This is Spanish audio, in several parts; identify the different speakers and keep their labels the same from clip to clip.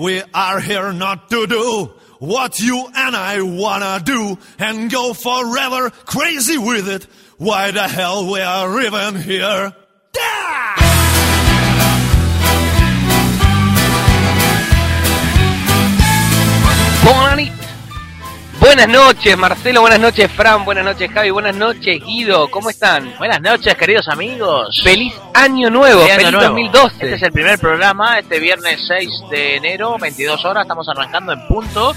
Speaker 1: we are here not to do what you and I wanna do and go forever crazy with it. Why the hell we are even here?
Speaker 2: Buenas noches, Marcelo. Buenas noches, Fran. Buenas noches, Javi. Buenas noches, Guido. ¿Cómo están?
Speaker 3: Buenas noches, queridos amigos.
Speaker 2: Feliz Año Nuevo.
Speaker 3: Feliz
Speaker 2: Feliz,
Speaker 3: Año Nuevo.
Speaker 2: 2012.
Speaker 3: Este es el primer programa, este viernes 6 de enero, 22 horas, estamos arrancando en punto.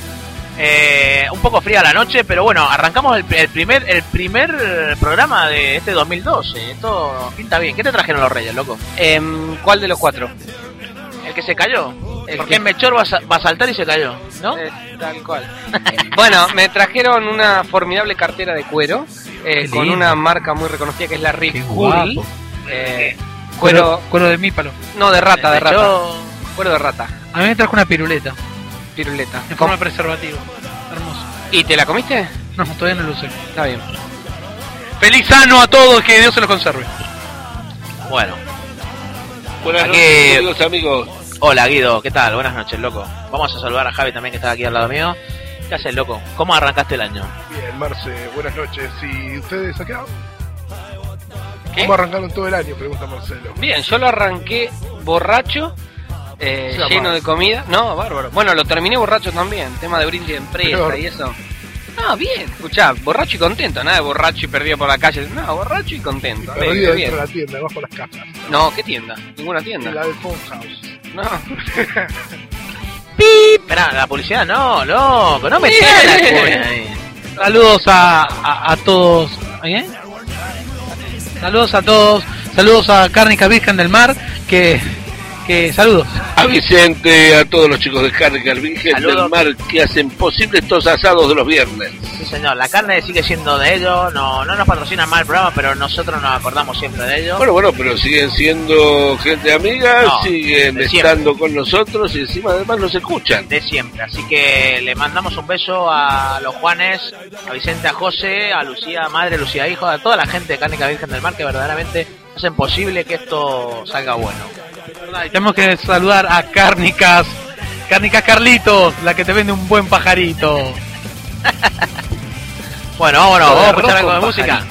Speaker 3: Eh, un poco fría la noche, pero bueno, arrancamos el, el primer el primer programa de este 2012. Esto pinta bien. ¿Qué te trajeron los reyes, loco?
Speaker 2: Em, ¿Cuál de los cuatro?
Speaker 3: ¿El que se cayó?
Speaker 2: El
Speaker 3: Porque
Speaker 2: que-
Speaker 3: Mechor va a, sa- va a saltar y se cayó, ¿no?
Speaker 2: Eh, tal cual. bueno, me trajeron una formidable cartera de cuero eh, con una marca muy reconocida que es la Rip
Speaker 4: guapo.
Speaker 2: Eh,
Speaker 4: Cuero,
Speaker 2: cuero,
Speaker 4: de mípalo.
Speaker 2: no de rata, de rata. Cuero de rata,
Speaker 4: A mí me trajo una piruleta
Speaker 2: piruleta.
Speaker 4: en forma de preservativo. Hermoso.
Speaker 2: ¿Y te la comiste?
Speaker 4: No, todavía no lo usé.
Speaker 2: Está bien.
Speaker 4: Feliz año a todos, que Dios se los conserve.
Speaker 3: Bueno,
Speaker 5: Buenas noches, amigos.
Speaker 3: Hola Guido, ¿qué tal? Buenas noches, loco. Vamos a saludar a Javi también que está aquí al lado mío. ¿Qué haces, loco? ¿Cómo arrancaste el año?
Speaker 6: Bien, Marce, buenas noches. ¿Y ustedes acá?
Speaker 2: ¿Qué?
Speaker 6: ¿Cómo arrancaron todo el año? Pregunta Marcelo.
Speaker 2: Bien, yo lo arranqué borracho, eh, lleno
Speaker 6: más.
Speaker 2: de comida. No, bárbaro. Bueno, lo terminé borracho también, tema de brindis de empresa
Speaker 6: Peor.
Speaker 2: y eso. No, bien, escuchá, borracho y contento, nada de borracho y perdido por la calle. No, borracho y contento.
Speaker 6: Perdido
Speaker 2: alegre,
Speaker 6: dentro
Speaker 2: bien.
Speaker 6: de la tienda, abajo las casas.
Speaker 2: No, ¿qué tienda? Ninguna tienda.
Speaker 6: La del Phone House.
Speaker 2: No.
Speaker 3: Esperá, la publicidad no, loco, no me cuña ahí.
Speaker 4: Saludos a, a, a todos. ¿Eh? Saludos a todos. Saludos a Cárnica Virgen del Mar. Que, que saludos.
Speaker 5: A Vicente, a todos los chicos de Virgen
Speaker 3: Saludos.
Speaker 5: del Mar que hacen posible estos asados de los viernes.
Speaker 3: Sí, señor, la carne sigue siendo de ellos, no, no nos patrocina mal el programa, pero nosotros nos acordamos siempre de ellos.
Speaker 5: Bueno, bueno, pero siguen siendo gente amiga,
Speaker 3: No,
Speaker 5: siguen estando con nosotros y encima además nos escuchan.
Speaker 3: de siempre. Así que le mandamos un beso a los Juanes, a Vicente, a José, a Lucía Madre, Lucía Hijo, a toda la gente de Cárnica Virgen del Mar que verdaderamente hacen posible que esto salga bueno.
Speaker 4: Tenemos que saludar a Cárnicas. Cárnicas Carlitos, la que te vende un buen pajarito.
Speaker 3: Bueno, vámonos, vamos a escuchar algo de música.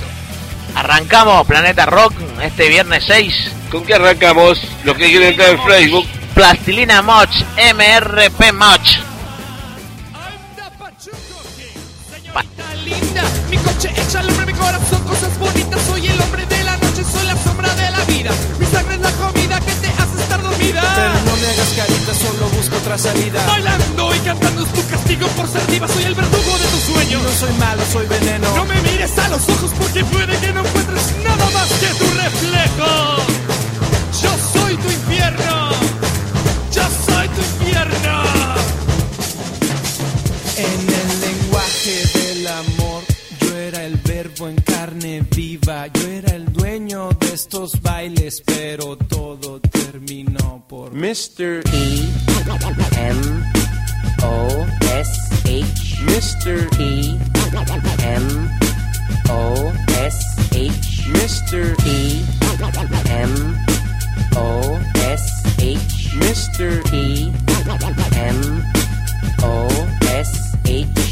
Speaker 3: Arrancamos Planeta Rock este viernes 6.
Speaker 5: ¿Con qué arrancamos? Los que quieren entrar en Facebook,
Speaker 3: Plastilina Moch, MRP Moch.
Speaker 7: linda. Mi coche hombre, mi corazón, cosas bonitas. Soy el hombre
Speaker 8: Pero no me hagas carita, solo busco otra salida.
Speaker 7: Bailando y cantando es tu castigo por ser diva. Soy el verdugo de tus sueños.
Speaker 8: No soy malo, soy veneno.
Speaker 7: No me mires a los ojos porque puede que no encuentres nada más que tu reflejo. Yo soy tu infierno. Yo soy tu infierno.
Speaker 8: Verbo en carne viva. Yo era el dueño de estos bailes, pero todo terminó por
Speaker 9: Mr. E M O S H Mr. E M O S H Mr. E M O S H Mr. E M O S H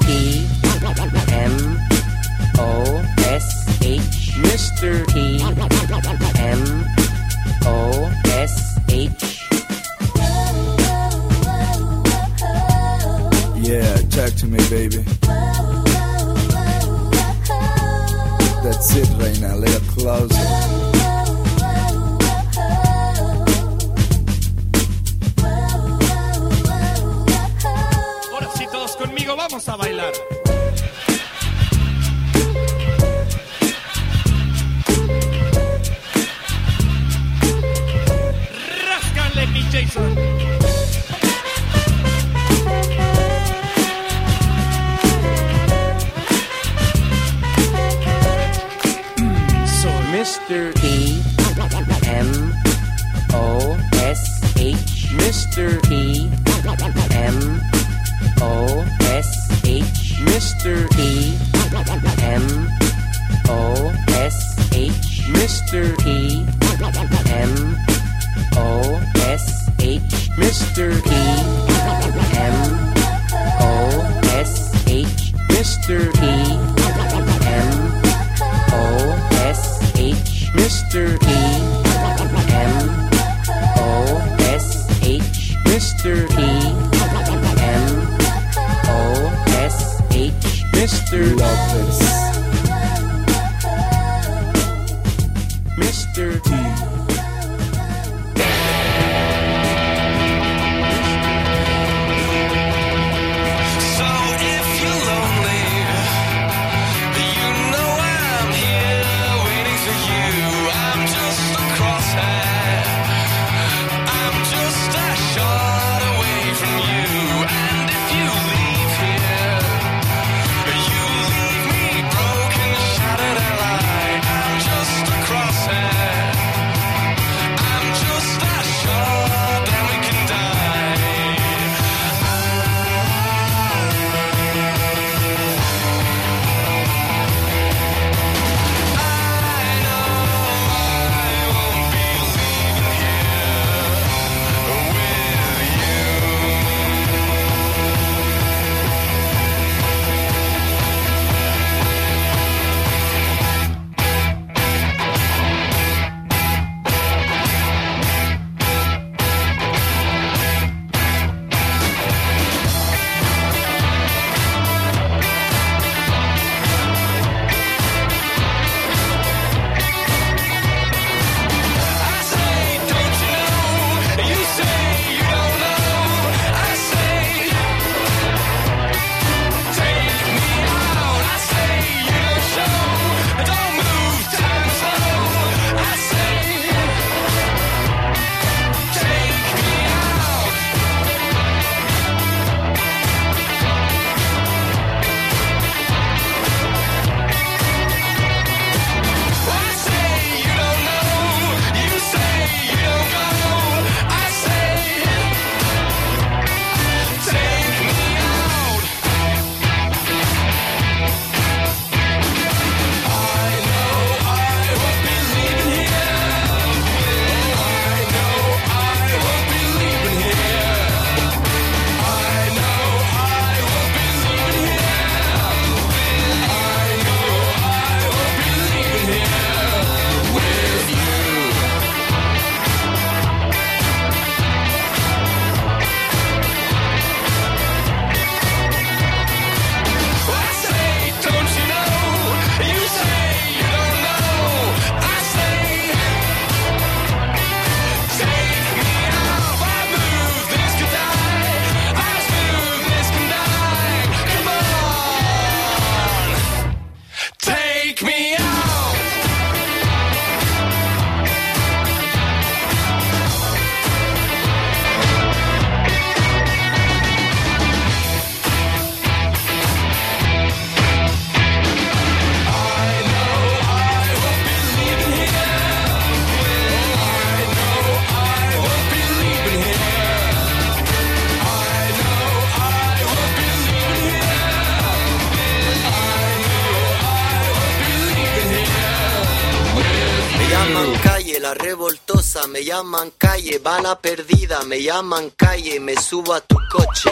Speaker 10: llaman calle, bala perdida, me llaman calle, me subo a tu coche.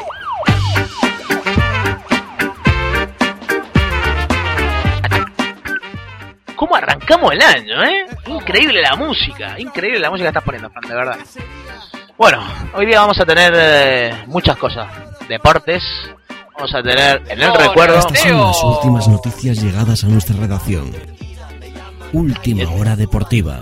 Speaker 3: ¿Cómo arrancamos el año, eh? Increíble la música, increíble la música que estás poniendo, Fran, de verdad. Bueno, hoy día vamos a tener eh, muchas cosas. Deportes, vamos a tener en el recuerdo...
Speaker 11: Estas son las últimas noticias llegadas a nuestra redacción. Última hora deportiva.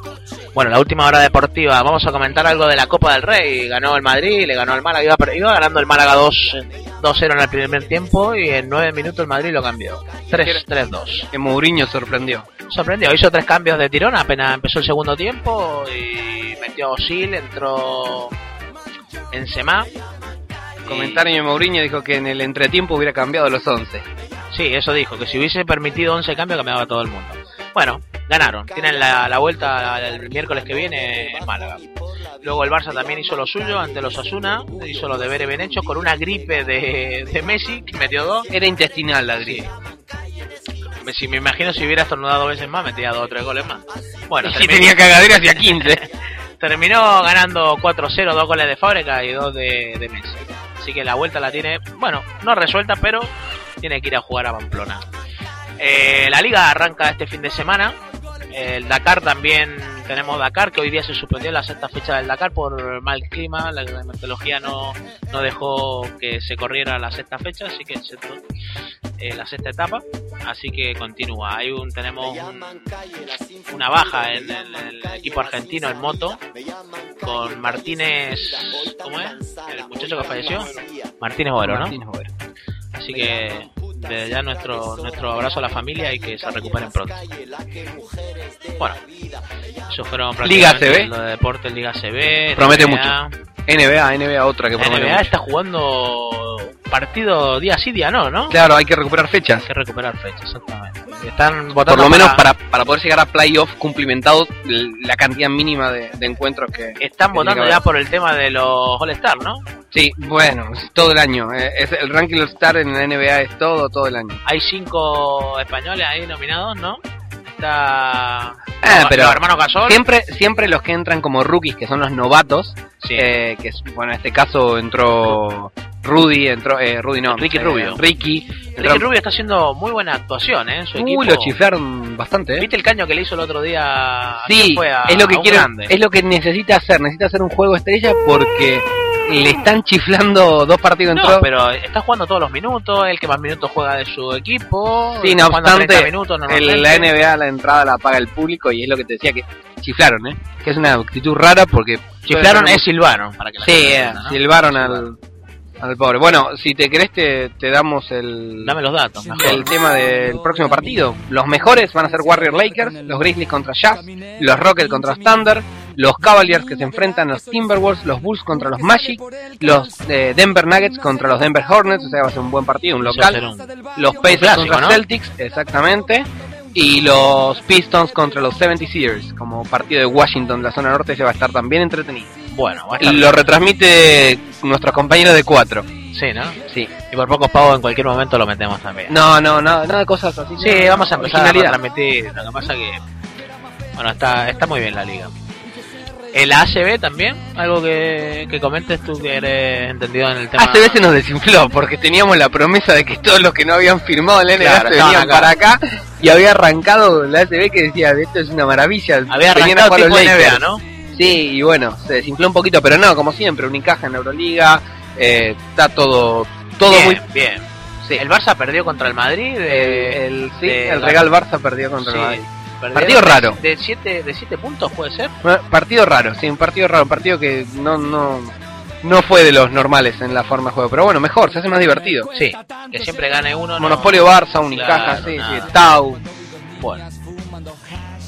Speaker 3: Bueno, la última hora deportiva, vamos a comentar algo de la Copa del Rey. Ganó el Madrid, le ganó el Málaga, iba, iba ganando el Málaga 2 2-0 en el primer tiempo y en 9 minutos el Madrid lo cambió. 3-3-2.
Speaker 2: Que Mourinho sorprendió.
Speaker 3: Sorprendió, hizo tres cambios de tirón apenas empezó el segundo tiempo y metió a Osil, entró en Semá.
Speaker 2: Comentario de Mourinho dijo que en el entretiempo hubiera cambiado los 11.
Speaker 3: Sí, eso dijo, que si hubiese permitido 11 cambios cambiaba todo el mundo. Bueno, ganaron. Tienen la, la vuelta el miércoles que viene en Málaga. Luego el Barça también hizo lo suyo ante los Asuna, hizo los deberes bien hechos con una gripe de, de Messi, que metió dos.
Speaker 2: Era intestinal la gripe.
Speaker 3: Si me imagino si hubiera estornudado dos veces más, metía dos o tres goles más. Bueno,
Speaker 2: Y si tenía cagadera hacía 15.
Speaker 3: terminó ganando 4-0, dos goles de Fábrica y dos de, de Messi. Así que la vuelta la tiene, bueno, no resuelta, pero tiene que ir a jugar a Pamplona. Eh, la liga arranca este fin de semana. El Dakar también tenemos Dakar, que hoy día se suspendió la sexta fecha del Dakar por mal clima. La meteorología no, no dejó que se corriera la sexta fecha, así que se- eh, la sexta etapa. Así que continúa. Hay un, tenemos un- una baja en el, el equipo argentino en moto con Martínez. ¿Cómo es? El muchacho que falleció. Martínez Boero, ¿no? Así que desde ya nuestro nuestro abrazo a la familia y que se recuperen pronto. Bueno, eso fueron
Speaker 2: Liga
Speaker 3: prácticamente
Speaker 2: CB.
Speaker 3: lo de deportes, Liga CB.
Speaker 2: Promete
Speaker 3: NBA.
Speaker 2: mucho. NBA, NBA otra que promete
Speaker 3: NBA
Speaker 2: mucho.
Speaker 3: está jugando partido día sí, día no, ¿no?
Speaker 2: Claro, hay que recuperar fechas.
Speaker 3: Hay que recuperar fechas, exactamente. Están
Speaker 2: Por
Speaker 3: votando
Speaker 2: lo menos para, para poder llegar a playoff cumplimentado la cantidad mínima de, de encuentros que...
Speaker 3: Están
Speaker 2: que
Speaker 3: votando ya por el tema de los All-Star, ¿no?
Speaker 2: Sí, bueno, todo el año. Eh, Es el ranking All-Star en la NBA es todo, todo el año.
Speaker 3: Hay cinco españoles ahí nominados, ¿no? Está.
Speaker 2: Ah,
Speaker 3: los-
Speaker 2: pero
Speaker 3: los hermanos Gasol.
Speaker 2: siempre, siempre los que entran como rookies, que son los novatos,
Speaker 3: Sí.
Speaker 2: eh, que es, bueno, en este caso entró Rudy, entró, eh, Rudy no,
Speaker 3: Ricky
Speaker 2: eh,
Speaker 3: Rubio.
Speaker 2: Ricky,
Speaker 3: Ricky Rubio está haciendo muy buena actuación, ¿eh? En su
Speaker 2: Uy,
Speaker 3: equipo.
Speaker 2: lo chiflaron bastante, ¿eh?
Speaker 3: ¿Viste el caño que le hizo el otro día? ¿A
Speaker 2: Sí,
Speaker 3: quién fue? A-
Speaker 2: es lo que quiere, es lo que necesita hacer, necesita hacer un juego estrella porque le están chiflando dos partidos
Speaker 3: No,
Speaker 2: entró.
Speaker 3: pero está jugando todos los minutos, el que más minutos juega de su equipo.
Speaker 2: Sí, no
Speaker 3: jugando 30
Speaker 2: obstante,
Speaker 3: minutos
Speaker 2: en
Speaker 3: normalmente.
Speaker 2: la NBA la entrada la paga el público y es lo que te decía que chiflaron, ¿eh? Que es una actitud rara porque...
Speaker 3: Chiflaron es silvaron, para que la
Speaker 2: Sí, eh,
Speaker 3: entienda, ¿no?
Speaker 2: silbaron al, al pobre. Bueno, si te querés te, te damos el...
Speaker 3: Dame los datos, mejor.
Speaker 2: El tema del próximo partido. Los mejores van a ser Warrior Lakers, los Grizzlies contra Jazz, los Rockets contra Thunder, los Cavaliers que se enfrentan a los Timberwolves, los Bulls contra los Magic, los eh, Denver Nuggets contra los Denver Hornets, o sea, va a ser un buen partido, un local. Los Pacers contra
Speaker 3: ¿no?
Speaker 2: Celtics, exactamente. Y los Pistons contra los 76ers, como partido de Washington, la zona norte, se va a estar también entretenido.
Speaker 3: Bueno, va a estar
Speaker 2: Lo retransmite nuestros compañeros de 4.
Speaker 3: Sí, ¿no?
Speaker 2: Sí.
Speaker 3: Y por pocos pagos en cualquier momento lo metemos también.
Speaker 2: No, no, no, nada de cosas así.
Speaker 3: Sí,
Speaker 2: no,
Speaker 3: vamos a empezar a transmitir. Lo que pasa que. Bueno, está, está muy bien la liga. El ACB también, algo que, que comentes tú que eres entendido en el tema.
Speaker 2: ACB se nos desinfló porque teníamos la promesa de que todos los que no habían firmado el
Speaker 3: Claro,
Speaker 2: se venían
Speaker 3: acá.
Speaker 2: para acá y había arrancado la ACB que decía esto es una maravilla.
Speaker 3: Había
Speaker 2: venían
Speaker 3: arrancado
Speaker 2: los
Speaker 3: tipo. NBA, ¿no?
Speaker 2: Sí, y bueno, se desinfló un poquito, pero no, como siempre, Unicaja en Euroliga, eh, está todo todo
Speaker 3: bien,
Speaker 2: muy
Speaker 3: bien.
Speaker 2: Sí.
Speaker 3: El Barça perdió contra el Madrid.
Speaker 2: el, sí,
Speaker 3: de-
Speaker 2: el Real Barça perdió contra
Speaker 3: Sí,
Speaker 2: el Madrid. Partido raro.
Speaker 3: De 7 de siete puntos, puede ser.
Speaker 2: Bueno, Partido raro, sí, un partido raro, un partido que no no no fue de los normales en la forma de juego, pero bueno, mejor, se hace más divertido.
Speaker 3: Sí, que siempre gane uno. no-
Speaker 2: Monopolio Barça, Unicaja,
Speaker 3: Claro,
Speaker 2: sí, Tau.
Speaker 3: Bueno.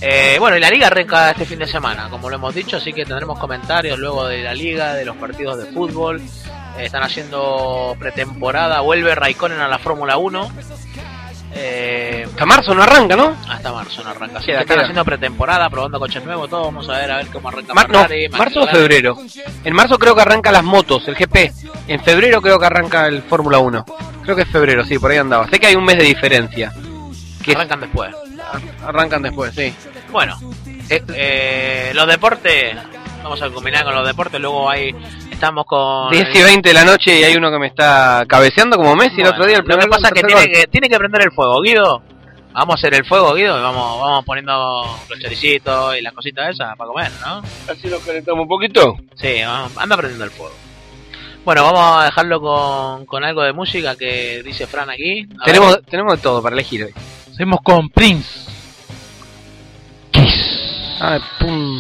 Speaker 3: Eh, bueno, y la liga arranca este fin de semana, como lo hemos dicho, así que tendremos comentarios luego de la liga, de los partidos de fútbol. Eh, están haciendo pretemporada, vuelve Raikkonen a la Fórmula 1. Eh,
Speaker 2: Hasta marzo no arranca, ¿no?
Speaker 3: Hasta marzo no arranca. Así
Speaker 2: queda,
Speaker 3: que están haciendo pretemporada, probando coches nuevos, todo. Vamos a ver a ver cómo arranca.
Speaker 2: Mar
Speaker 3: Ferrari, no,
Speaker 2: marzo o febrero. En marzo creo que arranca las motos, el GP. En febrero creo que arranca el Fórmula 1. Creo que es febrero, sí, por ahí andaba. Sé que hay un mes de diferencia. Que
Speaker 3: arrancan después.
Speaker 2: Arrancan después, sí.
Speaker 3: Bueno, eh, eh, los deportes vamos a combinar con los deportes, luego hay estamos con
Speaker 2: 10 y 20 de la noche y hay uno que me está cabeceando como Messi bueno, el otro día. El
Speaker 3: lo que pasa es que tiene, que tiene que prender el fuego, Guido. Vamos a hacer el fuego, Guido, y vamos, vamos poniendo los choricitos y las cositas esas para comer, ¿no?
Speaker 5: Así lo calentamos un poquito.
Speaker 3: Sí, anda prendiendo el fuego. Bueno, vamos a dejarlo con, con algo de música que dice Fran aquí.
Speaker 2: Tenemos, tenemos de todo para elegir hoy.
Speaker 4: Seguimos con Prince.
Speaker 7: Kiss.
Speaker 12: Ah, pum.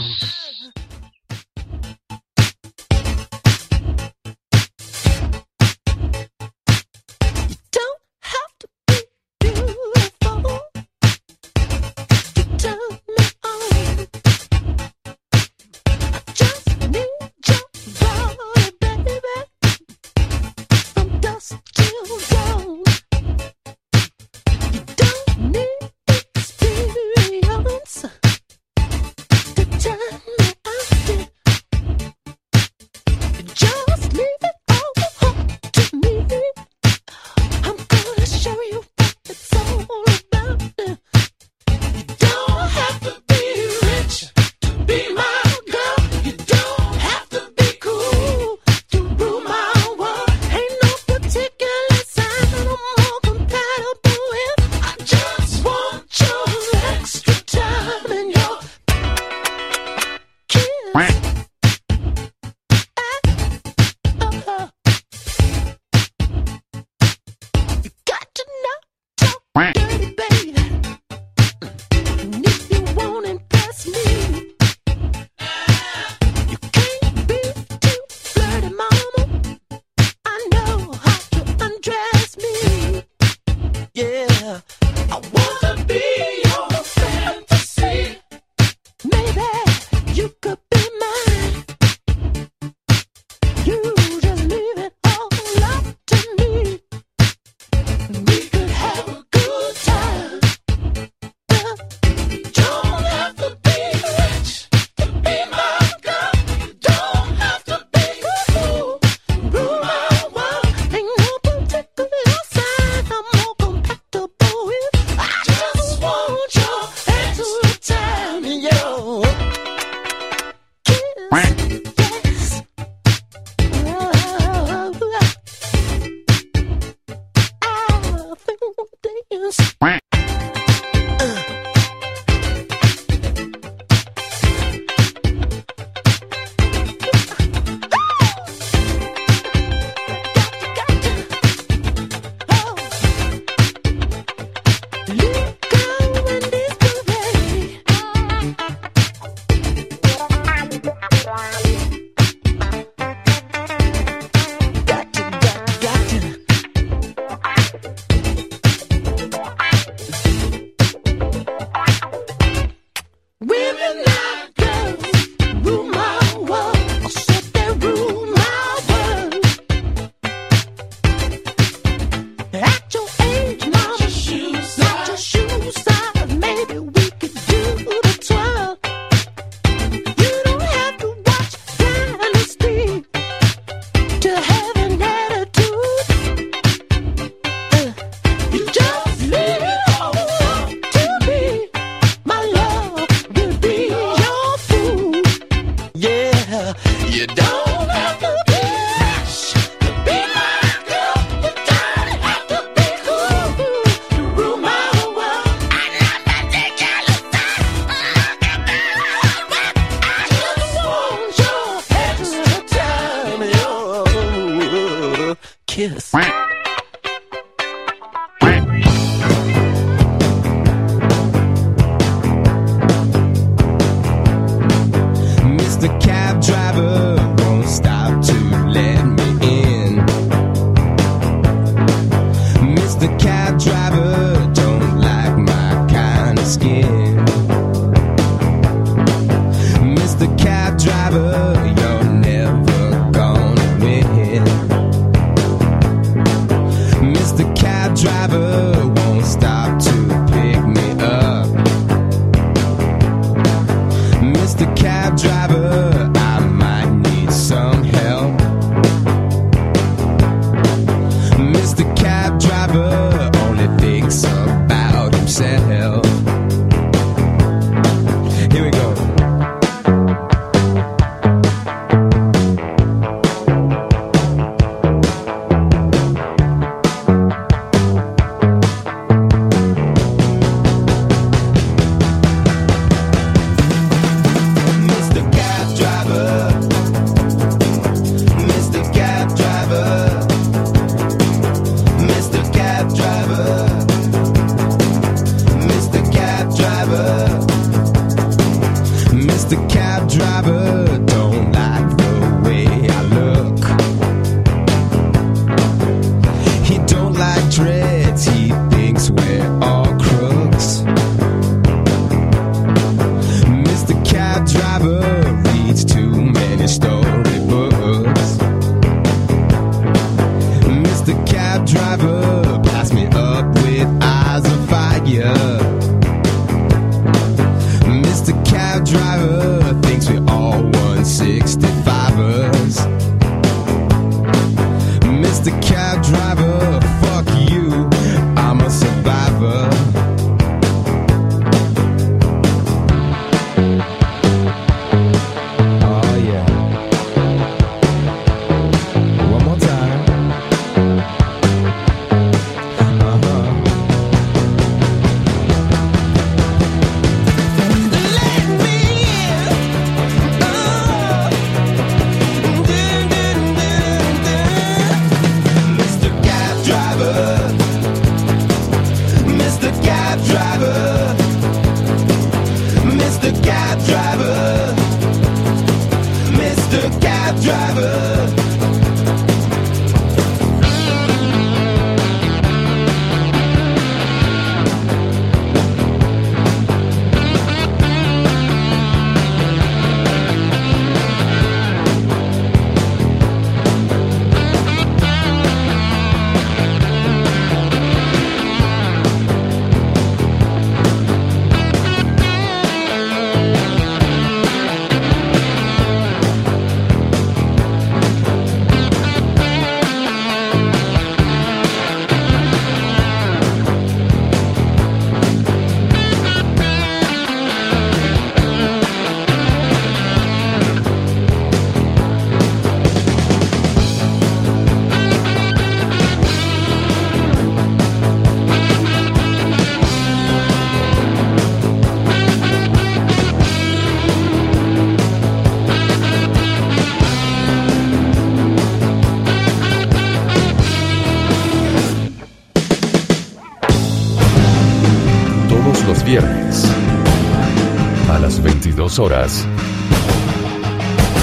Speaker 12: 22 horas.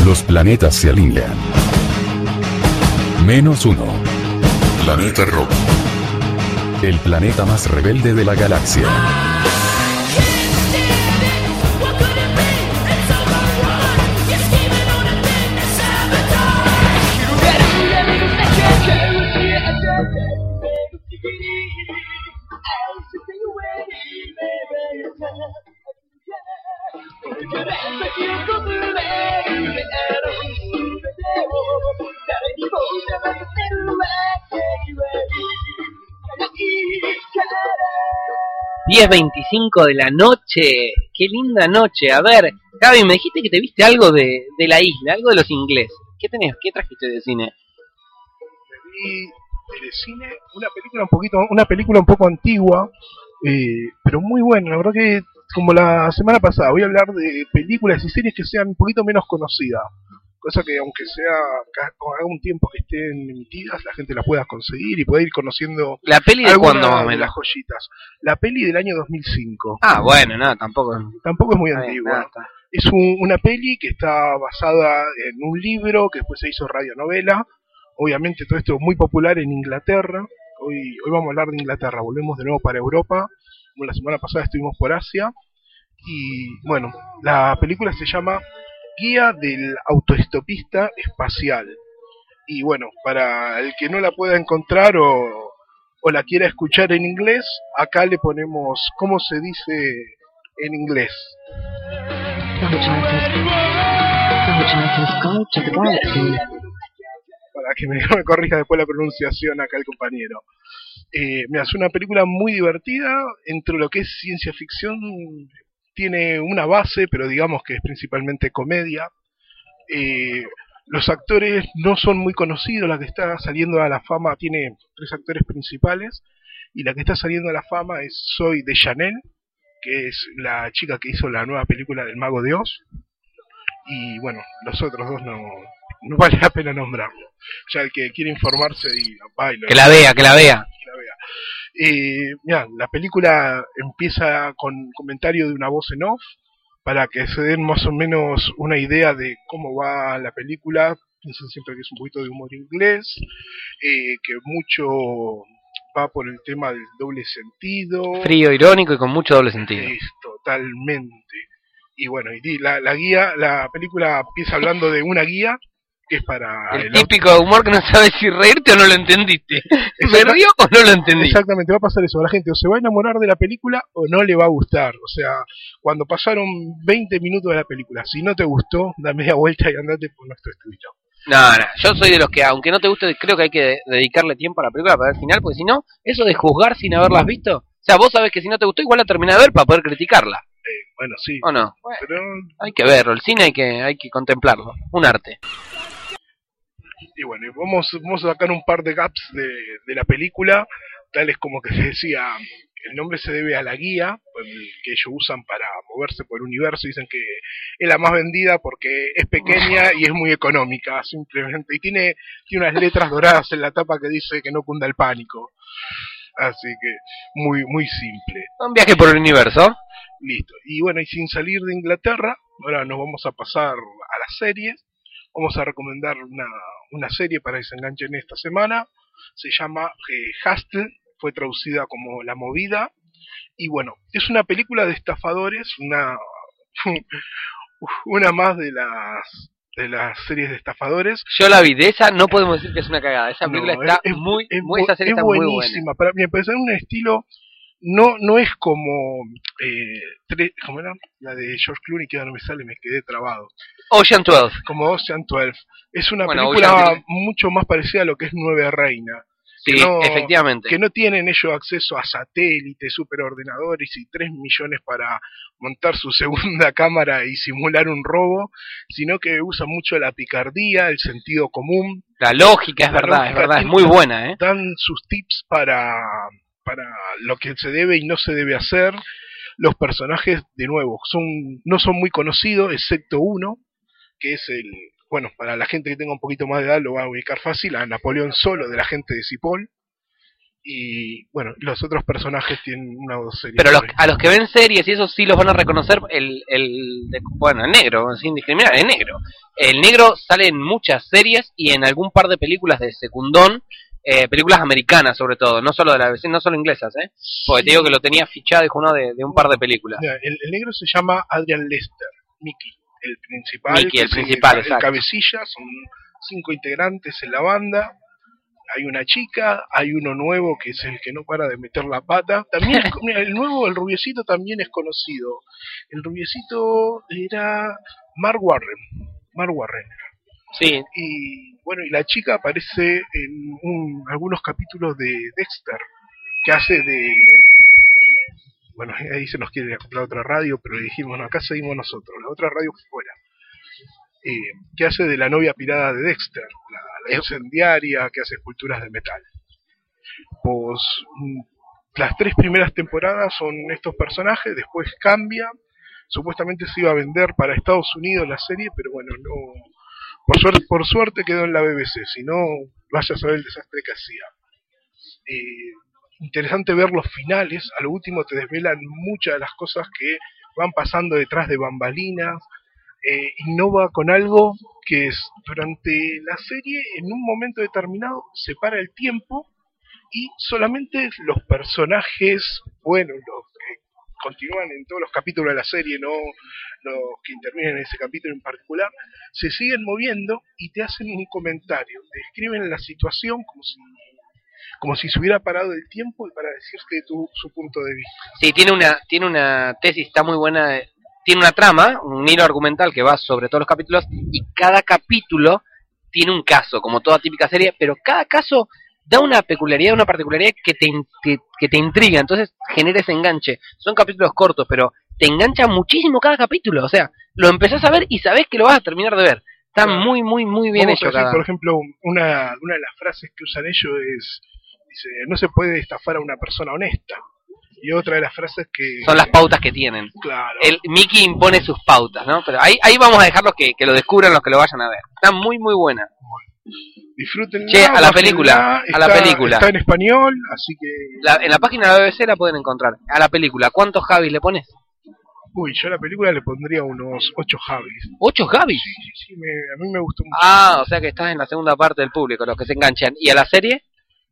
Speaker 12: Los planetas se alinean. Menos uno. Planeta Rock. El planeta más rebelde de la galaxia.
Speaker 2: Diez veinticinco de la noche. Qué linda noche. A ver, Gaby, me dijiste que te viste algo de, de la isla, algo de los ingleses. ¿Qué tenés? ¿Qué trajiste de cine?
Speaker 6: de cine una película un poquito una película un poco antigua eh, pero muy buena la verdad que como la semana pasada voy a hablar de películas y series que sean un poquito menos conocidas cosa que aunque sea con algún tiempo que estén emitidas la gente la pueda conseguir y pueda ir conociendo
Speaker 2: ¿La peli de cuándo, más
Speaker 6: de las joyitas la peli del año 2005
Speaker 2: Ah, bueno, nada, tampoco.
Speaker 6: tampoco es muy antigua es un- una peli que está basada en un libro que después se hizo radionovela. Obviamente todo esto muy popular en Inglaterra. Hoy, hoy vamos a hablar de Inglaterra. Volvemos de nuevo para Europa. Como la semana pasada estuvimos por Asia. Y bueno, la película se llama Guía del autoestopista espacial. Y bueno, para el que no la pueda encontrar o, o la quiera escuchar en inglés, acá le ponemos cómo se dice en inglés. para que me, me corrija después la pronunciación acá el compañero. Eh, mira, es una película muy divertida, entre lo que es ciencia ficción, tiene una base, pero digamos que es principalmente comedia. Eh, los actores no son muy conocidos, la que está saliendo a la fama tiene tres actores principales, y la que está saliendo a la fama es Soy de Chanel, que es la chica que hizo la nueva película del Mago de Oz, y bueno, los otros dos no, no vale la pena nombrarlo. Ya el que quiere informarse y bailo.
Speaker 2: Que la vea, que la vea.
Speaker 6: Que la vea. Eh, mirá, la película empieza con comentario de una voz en off para que se den más o menos una idea de cómo va la película. Piensen siempre que es un poquito de humor inglés, eh, que mucho va por el tema del doble sentido.
Speaker 2: Frío, irónico y con mucho doble sentido.
Speaker 6: Es totalmente. Y bueno, y la, la guía, la película empieza hablando de una guía que es para
Speaker 2: El
Speaker 6: el
Speaker 2: típico humor que no sabes si reírte o no lo entendiste. ¿Me río o no lo entendí?
Speaker 6: Exactamente, va a pasar eso. La gente o se va a enamorar de la película o no le va a gustar. O sea, cuando pasaron 20 minutos de la película, si no te gustó, da media vuelta y andate por nuestro estudio.
Speaker 2: No, no, yo soy de los que, aunque no te guste, creo que hay que de- dedicarle tiempo a la película para ver el final, porque si no, eso de juzgar sin haberlas visto, o sea, vos sabés que si no te gustó, igual la terminás de ver para poder criticarla,
Speaker 6: Bueno, sí.
Speaker 2: ¿o no?
Speaker 6: Pero,
Speaker 2: Hay que verlo, el cine hay que, hay que contemplarlo, un arte.
Speaker 6: Y bueno, vamos, vamos a sacar un par de gaps de, de la película, tales como que se decía, el nombre se debe a la guía pues, que ellos usan para moverse por el universo. Dicen que es la más vendida porque es pequeña y es muy económica, simplemente. Y tiene, tiene unas letras doradas en la tapa que dice que no cunda el pánico. Así que muy, muy simple.
Speaker 2: Un viaje por el universo.
Speaker 6: Listo. Y bueno, y sin salir de Inglaterra, ahora nos vamos a pasar a las series. Vamos a recomendar una, una serie para que se enganchen esta semana. Se llama eh, Hustle, fue traducida como La Movida. Y bueno, es una película de estafadores, una, una más de las de las series de estafadores.
Speaker 2: Yo la vi, de esa no podemos decir que es una cagada, esa película
Speaker 6: No,
Speaker 2: está
Speaker 6: es-
Speaker 2: muy,
Speaker 6: es
Speaker 2: muy, esa serie
Speaker 6: es
Speaker 2: está muy buena.
Speaker 6: buenísima. Para mí me parece un estilo no no es como eh, tre- ¿cómo era? La de George Clooney que ahora no me sale, me quedé trabado.
Speaker 2: Ocean 12.
Speaker 6: Como Ocean 12. Es una
Speaker 2: Bueno,
Speaker 6: película
Speaker 2: Ocean
Speaker 6: mucho más parecida a lo que es Nueve Reina.
Speaker 2: Sí,
Speaker 6: que no,
Speaker 2: efectivamente.
Speaker 6: Que no tienen ellos acceso a satélites, superordenadores y 3 millones para montar su segunda cámara y simular un robo, sino que usan mucho la picardía, el sentido común.
Speaker 2: La lógica es
Speaker 6: La
Speaker 2: verdad, es verdad, es muy buena, ¿eh?
Speaker 6: Dan sus tips para, para lo que se debe y no se debe hacer. Los personajes, de nuevo, son no son muy conocidos, excepto uno, que es el, bueno, para la gente que tenga un poquito más de edad lo va a ubicar fácil, a Napoleón Solo, de la gente de Cipoll. Y bueno, los otros personajes tienen una o dos series.
Speaker 2: Pero los- a los que ven series y eso sí los van a reconocer el, el de- bueno, el negro, sin discriminar, el negro. El negro sale en muchas series y en algún par de películas de secundón, eh, películas americanas sobre todo, no solo de la BBC, no solo inglesas, ¿eh? Porque te digo que lo tenía fichado, dijo uno de, de un par de películas.
Speaker 6: Mira, el, el negro se llama Adrian Lester, Mickey, el principal.
Speaker 2: Mickey, el principal,
Speaker 6: el cabecilla, son cinco integrantes en la banda. Hay una chica, hay uno nuevo que es el que no para de meter la pata. También es- mira, el nuevo, el rubiecito también es conocido. El rubiecito era Mark Warren. Mark Warren.
Speaker 2: Sí.
Speaker 6: Y bueno, y la chica aparece en un- algunos capítulos de Dexter, que hace de bueno, ahí se nos quiere acoplar otra radio, pero le dijimos, no, acá seguimos nosotros, la otra radio fuera. Eh, que hace de la novia pirada de Dexter, la, la incendiaria que hace esculturas de metal. Pues mm, las tres primeras temporadas son estos personajes, después cambia, supuestamente se iba a vender para Estados Unidos la serie, pero bueno, no, por suerte, por suerte quedó en la BBC, si no, vaya a saber el desastre que hacía. Eh, interesante ver los finales, a lo último te desvelan muchas de las cosas que van pasando detrás de bambalinas, eh, innova con algo que es durante la serie, en un momento determinado, se para el tiempo y solamente los personajes, bueno, los continúan en todos los capítulos de la serie, no los que intervienen en ese capítulo en particular, se siguen moviendo y te hacen un comentario, te describen la situación como si como si se hubiera parado el tiempo y para decirte tu, su punto de vista.
Speaker 2: Sí, tiene una, tiene una tesis, está muy buena, de- tiene una trama, un hilo argumental que va sobre todos los capítulos y cada capítulo tiene un caso, como toda típica serie, pero cada caso da una peculiaridad, una particularidad que te, que, que te intriga, entonces genera ese enganche. Son capítulos cortos, pero te engancha muchísimo cada capítulo, o sea, lo empezás a ver y sabés que lo vas a terminar de ver. Está muy, muy, muy bien hecho
Speaker 6: decir,
Speaker 2: cada...
Speaker 6: por ejemplo, una, una de las frases que usan ellos es, dice, no se puede estafar a una persona honesta. Y otra de las frases que...
Speaker 2: Son las pautas que tienen.
Speaker 6: Claro.
Speaker 2: El Mickey impone sus pautas, ¿no? Pero ahí, ahí vamos a dejarlos que, que lo descubran los que lo vayan a ver. Está muy, muy buena.
Speaker 6: Disfrútenla.
Speaker 2: Che, a la película, a la
Speaker 6: está-
Speaker 2: película.
Speaker 6: Está en español, así que...
Speaker 2: La- en la página de la BBC la pueden encontrar. A la película, ¿cuántos Javis le pones?
Speaker 6: Uy, yo a la película le pondría unos 8 Javis.
Speaker 2: ¿Ocho Gaby?
Speaker 6: Sí, sí, me- a mí me gustó mucho.
Speaker 2: Ah, o sea que estás en la segunda parte del público, los que se enganchan. ¿Y a la serie?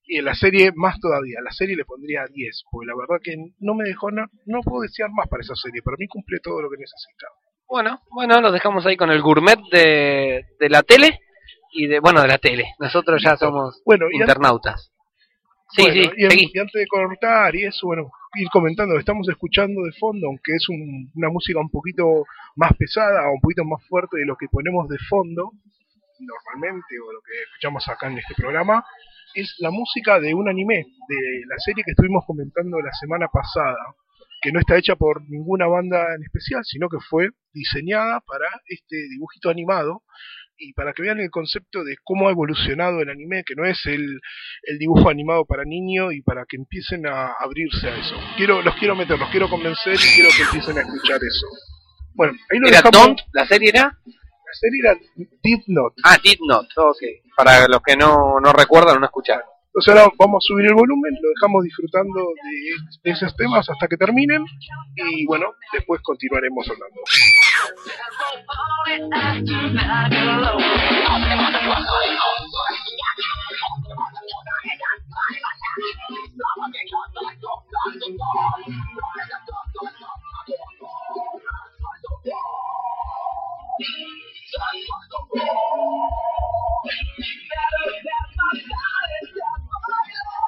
Speaker 6: Y en la serie más todavía, a la serie le pondría 10, porque la verdad que no me dejó, na- no puedo desear más para esa serie, para mí cumple todo lo que necesita.
Speaker 2: Bueno, bueno, los dejamos ahí con el gourmet de, de la tele y de, bueno, de la tele. Nosotros ya somos
Speaker 6: Bueno,
Speaker 2: internautas. Sí,
Speaker 6: Bueno,
Speaker 2: sí,
Speaker 6: y, y antes de cortar y eso, bueno, ir comentando, estamos escuchando de fondo, aunque es un- una música un poquito más pesada o un poquito más fuerte de lo que ponemos de fondo normalmente o lo que escuchamos acá en este programa, es la música de un anime, de la serie que estuvimos comentando la semana pasada, que no está hecha por ninguna banda en especial, sino que fue diseñada para este dibujito animado y para que vean el concepto de cómo ha evolucionado el anime, que no es el, el dibujo animado para niños y para que empiecen a abrirse a eso. Quiero, los quiero meter, los quiero convencer y quiero que empiecen a escuchar eso. Bueno, ahí lo
Speaker 2: ¿Era
Speaker 6: dejamos.
Speaker 2: Don't? ¿La serie era?
Speaker 6: La serie era Did Not.
Speaker 2: Ah, Did Not, ok. Para los que no, no recuerdan o no escucharon.
Speaker 6: Entonces ahora vamos a subir el volumen, lo dejamos disfrutando de, de esos temas hasta que terminen y bueno, después continuaremos hablando.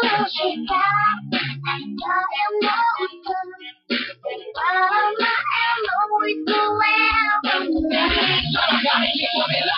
Speaker 13: Mira, mira, mira.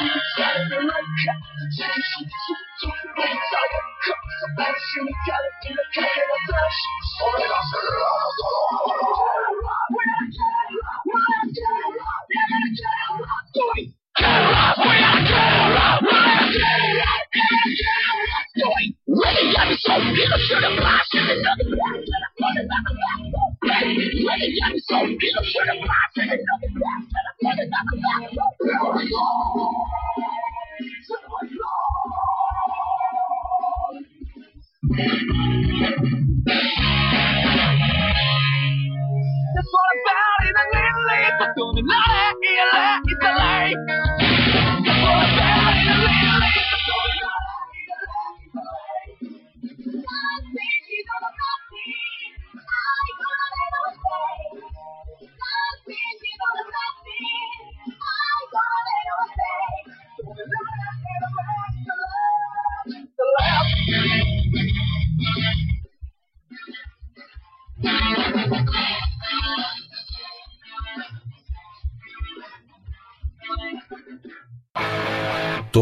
Speaker 13: I'm sorry, I'm sorry, I'm sorry, I'm sorry,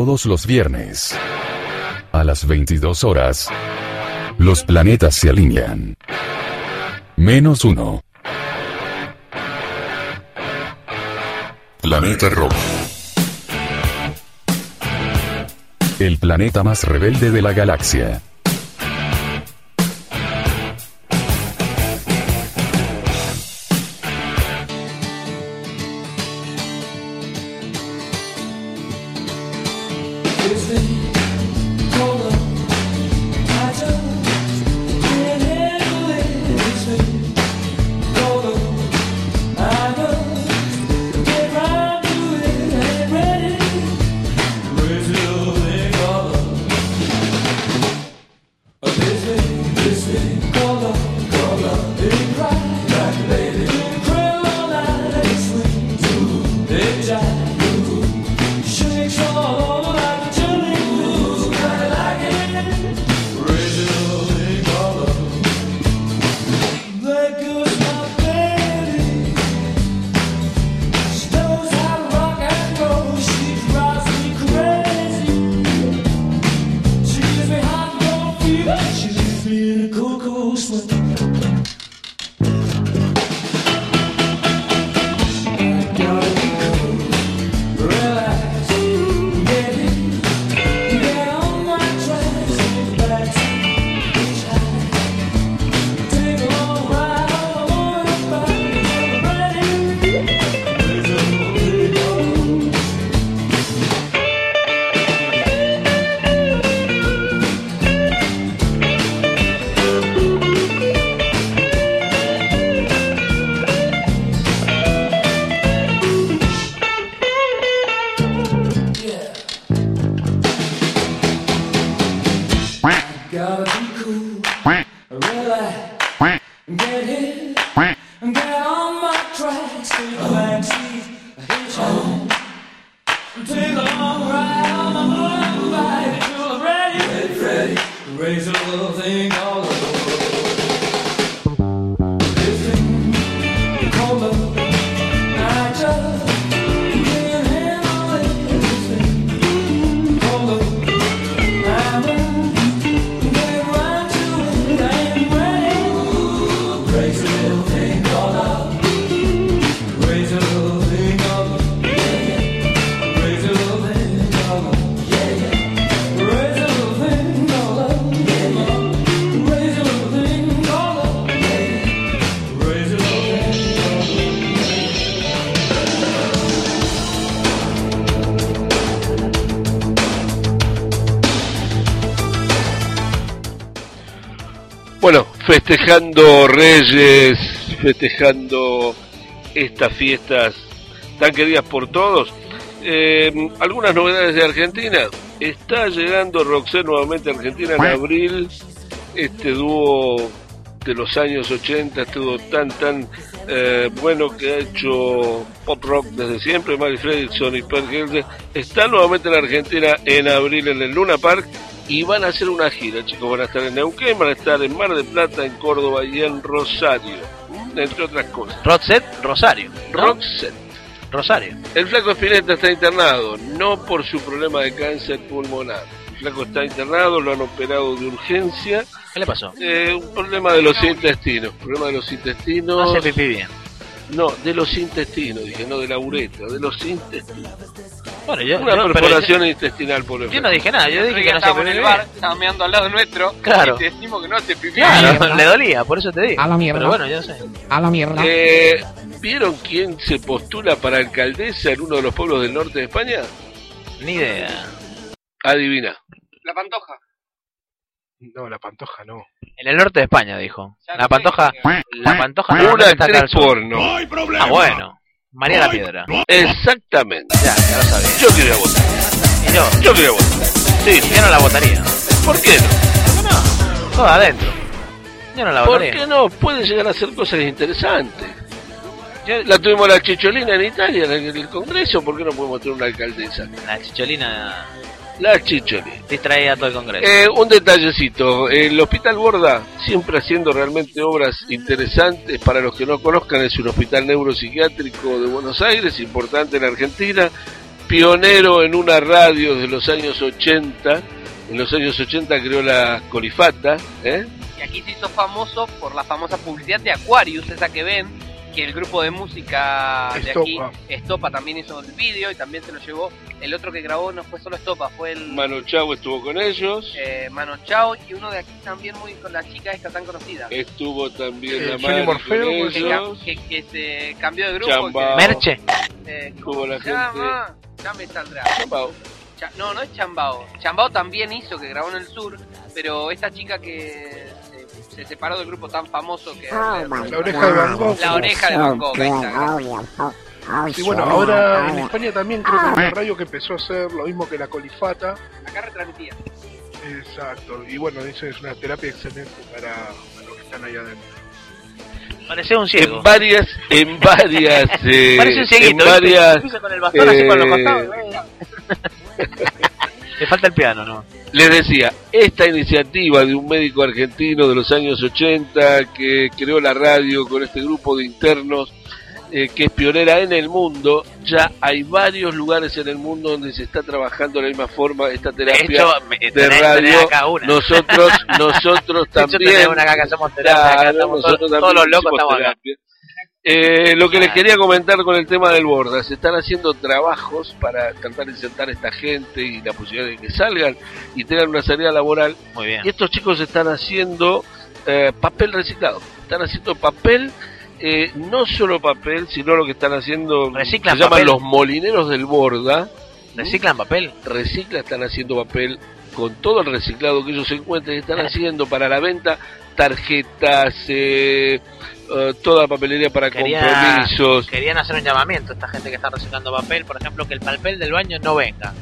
Speaker 12: Todos los viernes. A las 22 horas. Los planetas se alinean. Menos uno. Planeta Rojo. El planeta más rebelde de la galaxia.
Speaker 5: Festejando Reyes, festejando estas fiestas tan queridas por todos. Eh, algunas novedades de Argentina. Está llegando Roxette nuevamente a Argentina en abril. Este dúo de los años 80, este dúo tan, tan eh, bueno que ha hecho pop rock desde siempre, Mary Fredrickson y Per Gilde, está nuevamente en Argentina en abril en el Luna Park y van a hacer una gira, chicos. Van a estar en Neuquén, van a estar en Mar del Plata, en Córdoba y en Rosario, entre otras cosas.
Speaker 3: Roxette, Rosario. ¿no?
Speaker 5: Roxette.
Speaker 3: Rosario.
Speaker 5: El flaco Spinetta está internado, no por su problema de cáncer pulmonar. El flaco está internado, lo han operado de urgencia.
Speaker 3: ¿Qué le pasó?
Speaker 5: Eh, un problema de los intestinos. Problema de los intestinos.
Speaker 3: No hace pipí bien.
Speaker 5: No, de los intestinos, dije, no de la uretra, de los intestinos.
Speaker 3: Bueno, yo,
Speaker 5: Una perforación intestinal por el
Speaker 3: yo no dije nada, yo dije que no se
Speaker 2: en el bar, estábamos mirando al lado nuestro
Speaker 3: Claro.
Speaker 2: y te decimos que no hace pipí.
Speaker 3: Claro, le dolía, por eso te digo.
Speaker 2: A la mierda.
Speaker 3: Pero bueno, yo sé.
Speaker 14: A la mierda.
Speaker 5: Eh, ¿Vieron quién se postula para alcaldesa en uno de los pueblos del norte de España?
Speaker 3: Ni idea.
Speaker 5: Adivina.
Speaker 2: La pantoja.
Speaker 6: No, la pantoja no.
Speaker 3: En el norte de España, dijo. La pantoja. La pantoja
Speaker 5: Una
Speaker 3: está acá
Speaker 5: actriz porno.
Speaker 3: Ah, bueno. María la Piedra.
Speaker 5: Exactamente.
Speaker 3: Ya, ya lo sabía.
Speaker 5: Yo quería votar.
Speaker 3: Y yo.
Speaker 5: Yo quería votar. Sí.
Speaker 3: Yo no la votaría.
Speaker 5: ¿Por qué no?
Speaker 3: Todo adentro. Yo no la
Speaker 5: ¿Por
Speaker 3: votaría.
Speaker 5: qué no? Puede llegar a hacer cosas interesantes. La tuvimos la chicholina en Italia, en el, en el Congreso. ¿Por qué no podemos tener una alcaldesa?
Speaker 3: La chicholina
Speaker 5: La chicholina.
Speaker 3: distraía a todo el congreso.
Speaker 5: Eh, un detallecito, el Hospital Borda, siempre haciendo realmente obras interesantes, para los que no conozcan, es un hospital neuropsiquiátrico de Buenos Aires, importante en Argentina, pionero en una radio de los años 80, en los años 80 creó la Colifata, ¿eh?
Speaker 2: Y aquí se hizo famoso por la famosa publicidad de Aquarius, esa que ven, que el grupo de música de aquí,
Speaker 6: Estopa.
Speaker 2: También hizo el vídeo y también se lo llevó. El otro que grabó no fue solo Estopa, fue el
Speaker 5: Mano Chao estuvo con ellos,
Speaker 2: eh, Mano Chao y uno de aquí también muy con la chica esta tan conocida.
Speaker 5: estuvo también
Speaker 6: Eh,
Speaker 5: la
Speaker 6: Johnny
Speaker 5: madre
Speaker 6: Morfeo,
Speaker 5: con
Speaker 6: pues,
Speaker 2: Que, se cambió de grupo.
Speaker 5: Chambao.
Speaker 2: que-
Speaker 3: Merche.
Speaker 2: eh,
Speaker 5: estuvo
Speaker 2: ¿cómo
Speaker 5: la?
Speaker 2: Ya me saldrá.
Speaker 5: Chambao.
Speaker 2: Cha- no, no es Chambao. Chambao también hizo, que grabó en el sur, pero esta chica que se, se separó del grupo tan famoso que...
Speaker 6: La oreja de Van Gogh.
Speaker 2: La oreja de Van Gogh.
Speaker 6: Y bueno, ahora en España también creo que hay una radio que empezó a hacer lo mismo que la colifata.
Speaker 2: Acá retransmitía.
Speaker 6: Exacto. Y bueno, dice es una terapia excelente para, para los que están ahí adentro.
Speaker 3: Parecía un ciego.
Speaker 5: En varias, en varias, eh,
Speaker 3: Parece un cieguito.
Speaker 5: en varias,
Speaker 3: con el bastón así por los
Speaker 5: eh,
Speaker 3: costados. Le falta el piano, ¿no?
Speaker 5: Les decía, esta iniciativa de un médico argentino de los años 80 que creó la radio con este grupo de internos eh, que es pionera en el mundo, ya hay varios lugares en el mundo donde se está trabajando de la misma forma esta terapia
Speaker 3: hecho,
Speaker 5: de radio.
Speaker 3: acá una.
Speaker 5: Nosotros, nosotros
Speaker 3: De hecho,
Speaker 5: también.
Speaker 3: tenés una acá que hacemos terapia, acá
Speaker 5: Claro,
Speaker 3: estamos
Speaker 5: nosotros
Speaker 3: todos-
Speaker 5: también
Speaker 3: todos los locos estamos acá.
Speaker 5: Eh, lo que les quería comentar con el tema del Borda, se están haciendo trabajos para tratar de sentar a esta gente y la posibilidad de que salgan y tengan una salida laboral.
Speaker 3: Muy bien.
Speaker 5: Y estos chicos están haciendo eh, papel reciclado, están haciendo papel, eh, no solo papel, sino lo que están haciendo,
Speaker 3: Reciclan
Speaker 5: se llaman los molineros del Borda,
Speaker 3: ¿Reciclan papel?
Speaker 5: recicla, están haciendo papel con todo el reciclado que ellos encuentran, y están haciendo para la venta tarjetas, eh, eh, toda papelería para
Speaker 3: Quería-
Speaker 5: compromisos.
Speaker 3: Querían hacer un llamamiento a esta gente que está reciclando papel, por ejemplo, que el papel del baño no venga,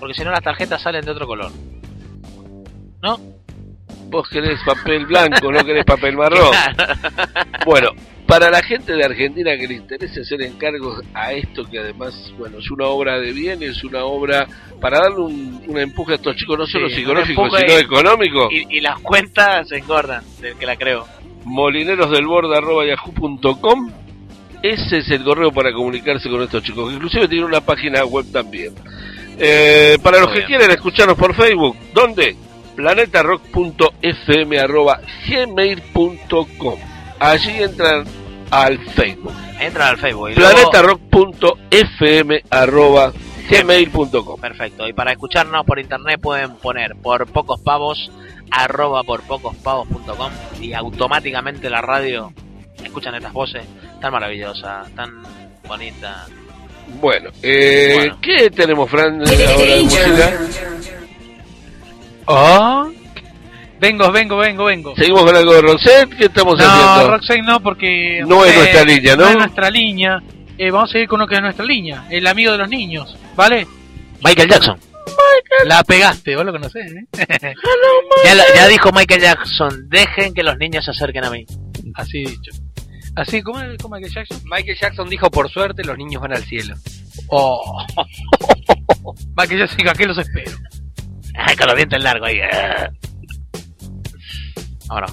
Speaker 3: porque si no las tarjetas salen de otro color. ¿No?
Speaker 5: Vos querés papel blanco, no querés papel marrón. Bueno, para la gente de Argentina que le interese hacer encargos a esto, que además, bueno, es una obra de bien, es una obra para darle un, un empuje a estos chicos, no solo
Speaker 3: Sí,
Speaker 5: psicológico, sino
Speaker 3: y-
Speaker 5: económico.
Speaker 3: Y, y las cuentas se engordan, del que la creo.
Speaker 5: molinerosdelborde.yahoo.com Ese es el correo para comunicarse con estos chicos. que Inclusive tiene una página web también. Eh, para los
Speaker 3: Muy
Speaker 5: que
Speaker 3: bien.
Speaker 5: quieren escucharnos por Facebook, ¿dónde? planetarock.fm.gmail.com Allí entran al Facebook.
Speaker 3: Entran al Facebook.
Speaker 5: planetarock.fm.gmail.com
Speaker 3: Perfecto. Y para escucharnos por internet pueden poner por pocos pavos arroba por pocospavos.com y automáticamente la radio escuchan estas voces tan maravillosas, tan bonitas.
Speaker 5: Bueno, eh,
Speaker 3: Bueno.
Speaker 5: ¿qué tenemos, Fran, ahora de música?
Speaker 4: Oh. Vengo, vengo, vengo, vengo.
Speaker 5: ¿Seguimos con algo de Rosette? ¿Qué estamos
Speaker 4: No,
Speaker 5: haciendo?
Speaker 4: Roxanne no, porque...
Speaker 5: No es
Speaker 4: eh,
Speaker 5: nuestra línea, ¿no?
Speaker 4: No es nuestra línea. Eh, vamos a seguir con uno que es nuestra línea. El amigo de los niños, ¿vale?
Speaker 3: Michael Jackson.
Speaker 4: La pegaste, vos lo conocés, ¿eh?
Speaker 3: Ya, dijo Michael Jackson, dejen que los niños se acerquen a mí.
Speaker 4: Así dicho. Así, ¿cómo es como Michael Jackson?
Speaker 2: Michael Jackson dijo, por suerte, los niños van al cielo.
Speaker 4: Oh. Michael Jackson, ¿a qué los espero?
Speaker 3: Con los dientes largos ahí. eh. Ahora.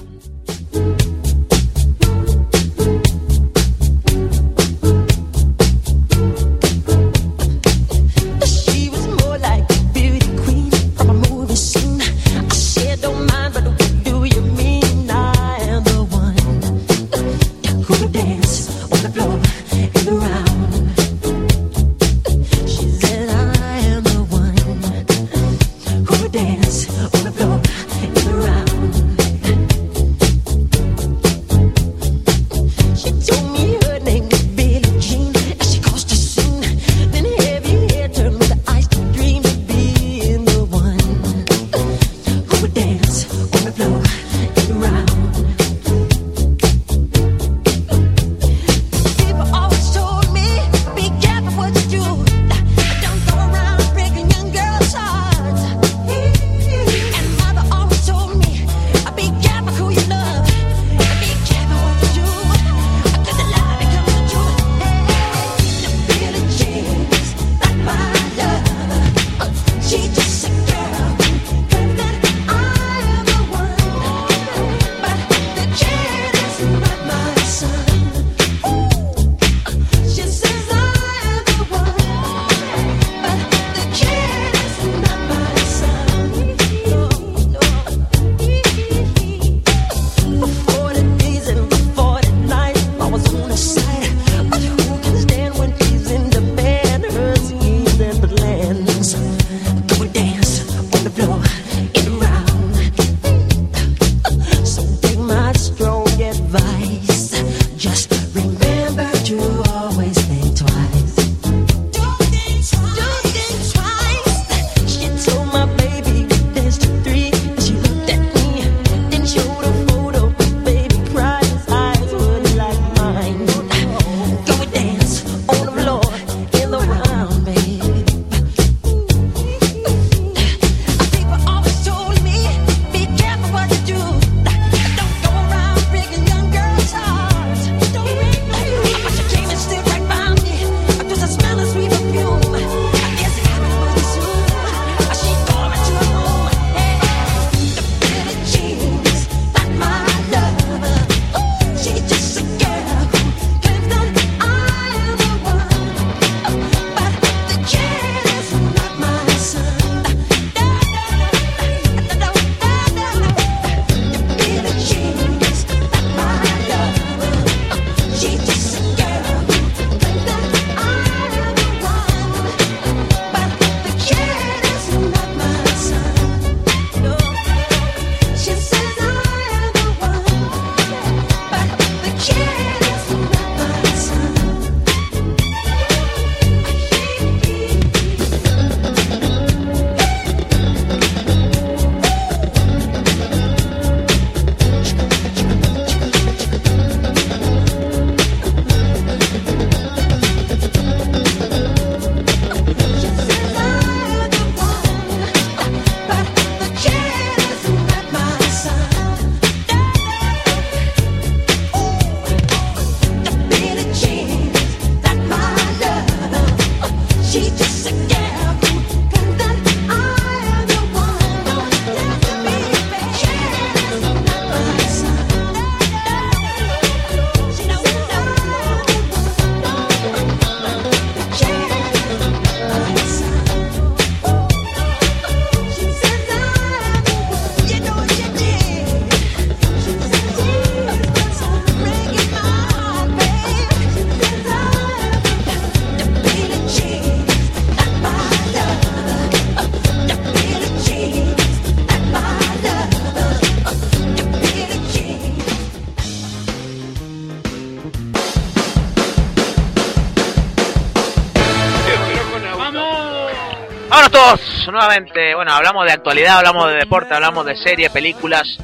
Speaker 3: Nuevamente. Bueno, hablamos de actualidad, hablamos de deporte, hablamos de series, películas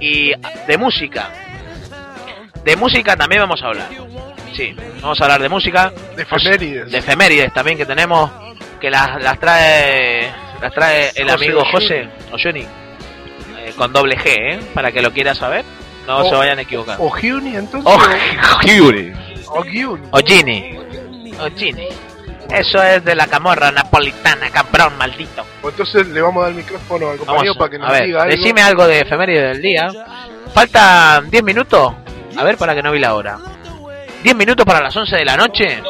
Speaker 3: y de música. De música también vamos a hablar. Sí, vamos a hablar de música.
Speaker 6: De efemérides.
Speaker 3: De efemérides también que tenemos, que las, las trae las trae el
Speaker 6: José
Speaker 3: amigo
Speaker 6: Oshuni.
Speaker 3: José Oshuni, eh, con doble G, ¿eh? Para que lo quiera saber, no
Speaker 6: O-
Speaker 3: se vayan a equivocar.
Speaker 6: O Giuni, entonces.
Speaker 3: Ojuni.
Speaker 6: O Giuni.
Speaker 3: Eso es de la camorra napolitana, cabrón maldito.
Speaker 6: O entonces le vamos a dar el micrófono al
Speaker 3: Vamos,
Speaker 6: compañero para que nos
Speaker 3: a ver,
Speaker 6: diga algo.
Speaker 3: decime algo de efeméride del día. Faltan 10 minutos. A ver, para que no vi la hora. 10 minutos para las 11 de la noche.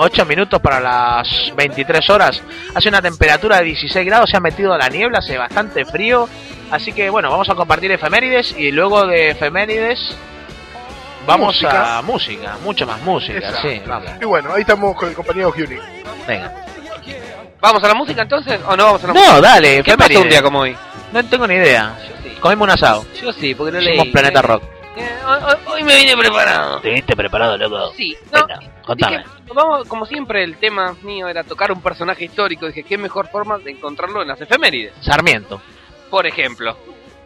Speaker 3: 8 minutos para las 23 horas. Hace una temperatura de 16 grados, se ha metido la niebla, hace bastante frío. Así que bueno, vamos a compartir efemérides y luego de efemérides vamos
Speaker 6: Música.
Speaker 3: a música, mucho más música,
Speaker 6: Exacto.
Speaker 3: sí, vamos.
Speaker 6: Y bueno, ahí estamos con el compañero Giuni.
Speaker 3: Venga.
Speaker 2: ¿Vamos a la música entonces o no vamos a la
Speaker 3: No,
Speaker 2: música?
Speaker 3: dale,
Speaker 2: ¿Qué pasa un día como hoy?
Speaker 3: No tengo ni idea. Comemos un asado.
Speaker 2: Yo sí, porque no
Speaker 3: Somos
Speaker 2: leí.
Speaker 3: Planeta Rock.
Speaker 2: Eh, hoy, me vine preparado.
Speaker 3: ¿Te viste preparado, loco?
Speaker 2: Sí, no,
Speaker 3: contame.
Speaker 2: dije, vamos, como siempre, el tema mío era tocar un personaje histórico. Dije, qué mejor forma de encontrarlo en las efemérides.
Speaker 3: Sarmiento.
Speaker 2: Por ejemplo,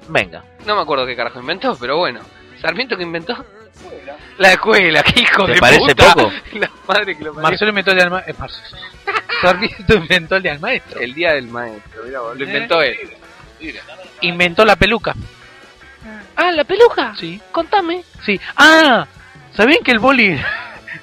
Speaker 3: Venga.
Speaker 2: no me acuerdo qué carajo inventó, pero bueno. ¿Sarmiento que inventó? La escuela, qué hijo
Speaker 3: ¿Te
Speaker 2: de
Speaker 3: parece
Speaker 2: puta.
Speaker 3: poco?
Speaker 2: La madre que lo parió.
Speaker 4: Marcelo inventó el día del maestro. Sarmiento inventó el día del maestro.
Speaker 2: El día del maestro, mirá vos, lo inventó él.
Speaker 4: Inventó la peluca.
Speaker 2: Ah, la peluca.
Speaker 4: Sí.
Speaker 2: Contame.
Speaker 4: Sí. Ah, ¿sabían que el boli...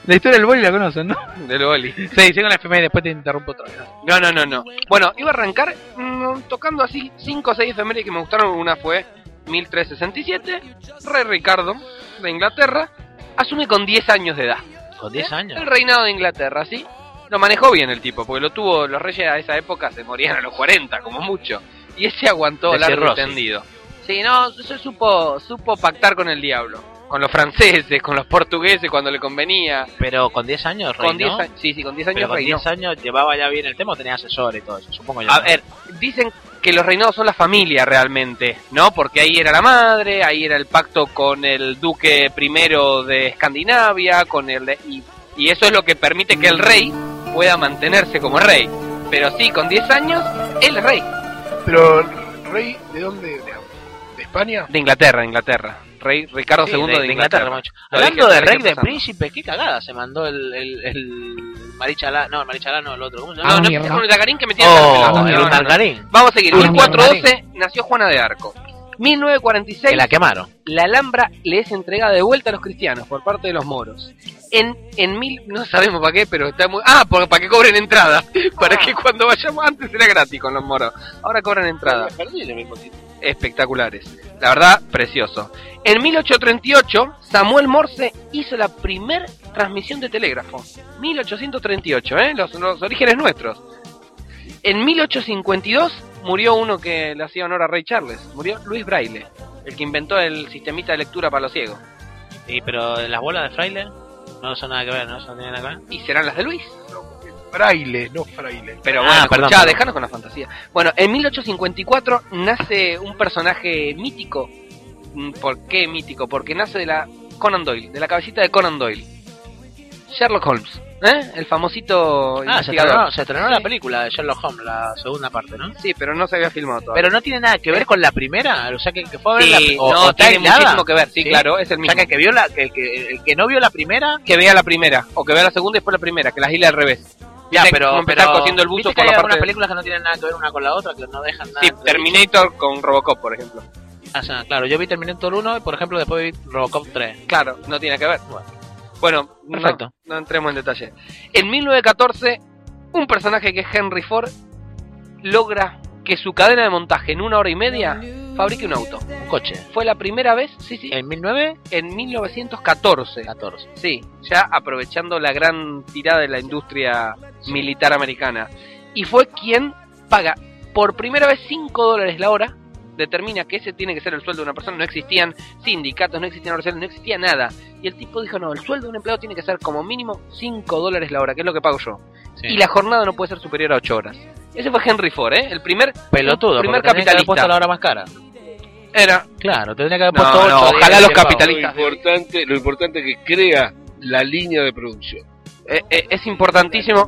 Speaker 4: La historia del boli la conocen, ¿no?
Speaker 2: Del boli.
Speaker 4: Sí, sigo la efeméride, después te interrumpo otra vez.
Speaker 2: No, no, no, no. Bueno, iba a arrancar mm, tocando así 5 o 6 efemérides que me gustaron. Una fue 1367. Rey Ricardo de Inglaterra asume con 10 años de edad.
Speaker 3: Con 10 años.
Speaker 2: El reinado de Inglaterra, ¿sí? Lo manejó bien el tipo, porque lo tuvo, los reyes a esa época se morían a los 40, como mucho. Y ese aguantó
Speaker 3: De
Speaker 2: largo tendido. Sí, no, se supo, supo pactar con el diablo. Con los franceses, con los portugueses cuando le convenía.
Speaker 3: Pero con 10 años
Speaker 2: Con
Speaker 3: reinó.
Speaker 2: 10 años, sí, sí, con 10
Speaker 3: Pero
Speaker 2: años
Speaker 3: con
Speaker 2: reinó.
Speaker 3: 10 años llevaba ya bien el tema, o tenía asesor y todo eso, supongo yo.
Speaker 2: A ver, dicen que los reinados son la familia realmente, ¿no? Porque ahí era la madre, ahí era el pacto con el duque primero de Escandinavia, con el de- y, y eso es lo que permite que el rey pueda mantenerse como rey. Pero sí, con 10 años, él es rey.
Speaker 6: Pero, ¿rey de dónde? ¿De, de España?
Speaker 2: De Inglaterra, Inglaterra. Rey Ricardo
Speaker 3: Sí,
Speaker 2: II de,
Speaker 3: de
Speaker 2: Inglaterra. Lo
Speaker 3: Hablando
Speaker 2: dije,
Speaker 3: de rey, de príncipe, qué cagada se mandó el, el, el Marichalá, no, el Marichalá no, el otro, ¿cómo se llama?
Speaker 2: No, no empieces con el Targarín que me tiene
Speaker 3: Oh, el
Speaker 2: No, no, no.
Speaker 3: Targarín.
Speaker 2: Vamos a seguir.
Speaker 3: Ah,
Speaker 2: 1412 nació Juana de Arco. 1946
Speaker 3: Que la quemaron.
Speaker 2: la Alhambra le es entregada de vuelta a los cristianos por parte de los moros. En, en mil, no sabemos para qué, pero está muy... Ah, por- para que cobren entrada. para que cuando vayamos, antes era gratis con los moros. Ahora cobran entrada. Espectaculares. La verdad, precioso. En 1838, Samuel Morse hizo la primer transmisión de telégrafo. 1838, ¿eh? Los, los orígenes nuestros. En 1852 murió uno que le hacía honor a Rey Charles. Murió Luis Braille, el que inventó el sistemita de lectura para los ciegos.
Speaker 3: Sí, pero las bolas de fraile no son nada que ver, no tiene nada que ver.
Speaker 2: ¿Y serán las de Luis?
Speaker 6: Braille, no fraile.
Speaker 2: Pero
Speaker 3: Ah,
Speaker 2: bueno,
Speaker 3: perdón,
Speaker 2: escuchá,
Speaker 3: perdón.
Speaker 2: dejanos con la fantasía. Bueno, en 1854 nace un personaje mítico. ¿Por qué mítico? Porque nace de la Conan Doyle, de la cabecita de Conan Doyle. Sherlock Holmes, ¿eh? El famosito
Speaker 3: Ah, se estrenó, se estrenó
Speaker 2: Sí.
Speaker 3: la película de Sherlock Holmes, la segunda parte, ¿no?
Speaker 2: Sí, pero no se había filmado todavía.
Speaker 3: Pero no tiene nada que ver con la primera, o sea que, que fue a ver
Speaker 2: Sí,
Speaker 3: la o-
Speaker 2: no,
Speaker 3: o
Speaker 2: tiene muchísimo que ver, sí, claro, es el
Speaker 3: O sea que vio la que, el que, no vio la primera,
Speaker 2: que vea la primera, o que vea la segunda y después la primera, que las hila al revés.
Speaker 3: ya, pero pero
Speaker 2: cosiendo el buzo
Speaker 3: ¿viste que
Speaker 2: por la parte
Speaker 3: películas que no tienen nada que ver una con la otra, que no dejan nada.
Speaker 2: Sí, Terminator con Robocop, por ejemplo.
Speaker 3: O sea, claro, yo vi Terminator 1 y por ejemplo después vi Robocop 3.
Speaker 2: Claro, no tiene que ver. Bueno, no-
Speaker 3: Perfecto.
Speaker 2: No, entremos en detalle. En 1914, un personaje que es Henry Ford logra que su cadena de montaje en una hora y media fabrique un auto.
Speaker 3: Un coche.
Speaker 2: Fue la primera vez, sí, sí,
Speaker 3: En 1914.
Speaker 2: en 1914. Sí, ya aprovechando la gran tirada de la industria militar americana. Y fue quien paga por primera vez 5 dólares la hora. Determina que ese tiene que ser el sueldo de una persona. No existían sindicatos, no existían organizaciones, no existía nada. Y el tipo dijo: No, el sueldo de un empleado tiene que ser como mínimo 5 dólares la hora, que es lo que pago yo.
Speaker 3: Sí.
Speaker 2: Y la jornada no puede ser superior a 8 horas. Ese fue Henry Ford, ¿eh? El primer,
Speaker 3: Pelotudo,
Speaker 2: el primer
Speaker 3: tendría que haber puesto
Speaker 2: capitalista.
Speaker 3: la hora más cara.
Speaker 2: Era.
Speaker 3: Claro, tendría que haber puesto
Speaker 2: no,
Speaker 3: 8
Speaker 2: ojalá los
Speaker 5: Lo
Speaker 2: capitalistas.
Speaker 5: importante, lo importante es que crea la línea de producción.
Speaker 2: Eh, eh, es importantísimo.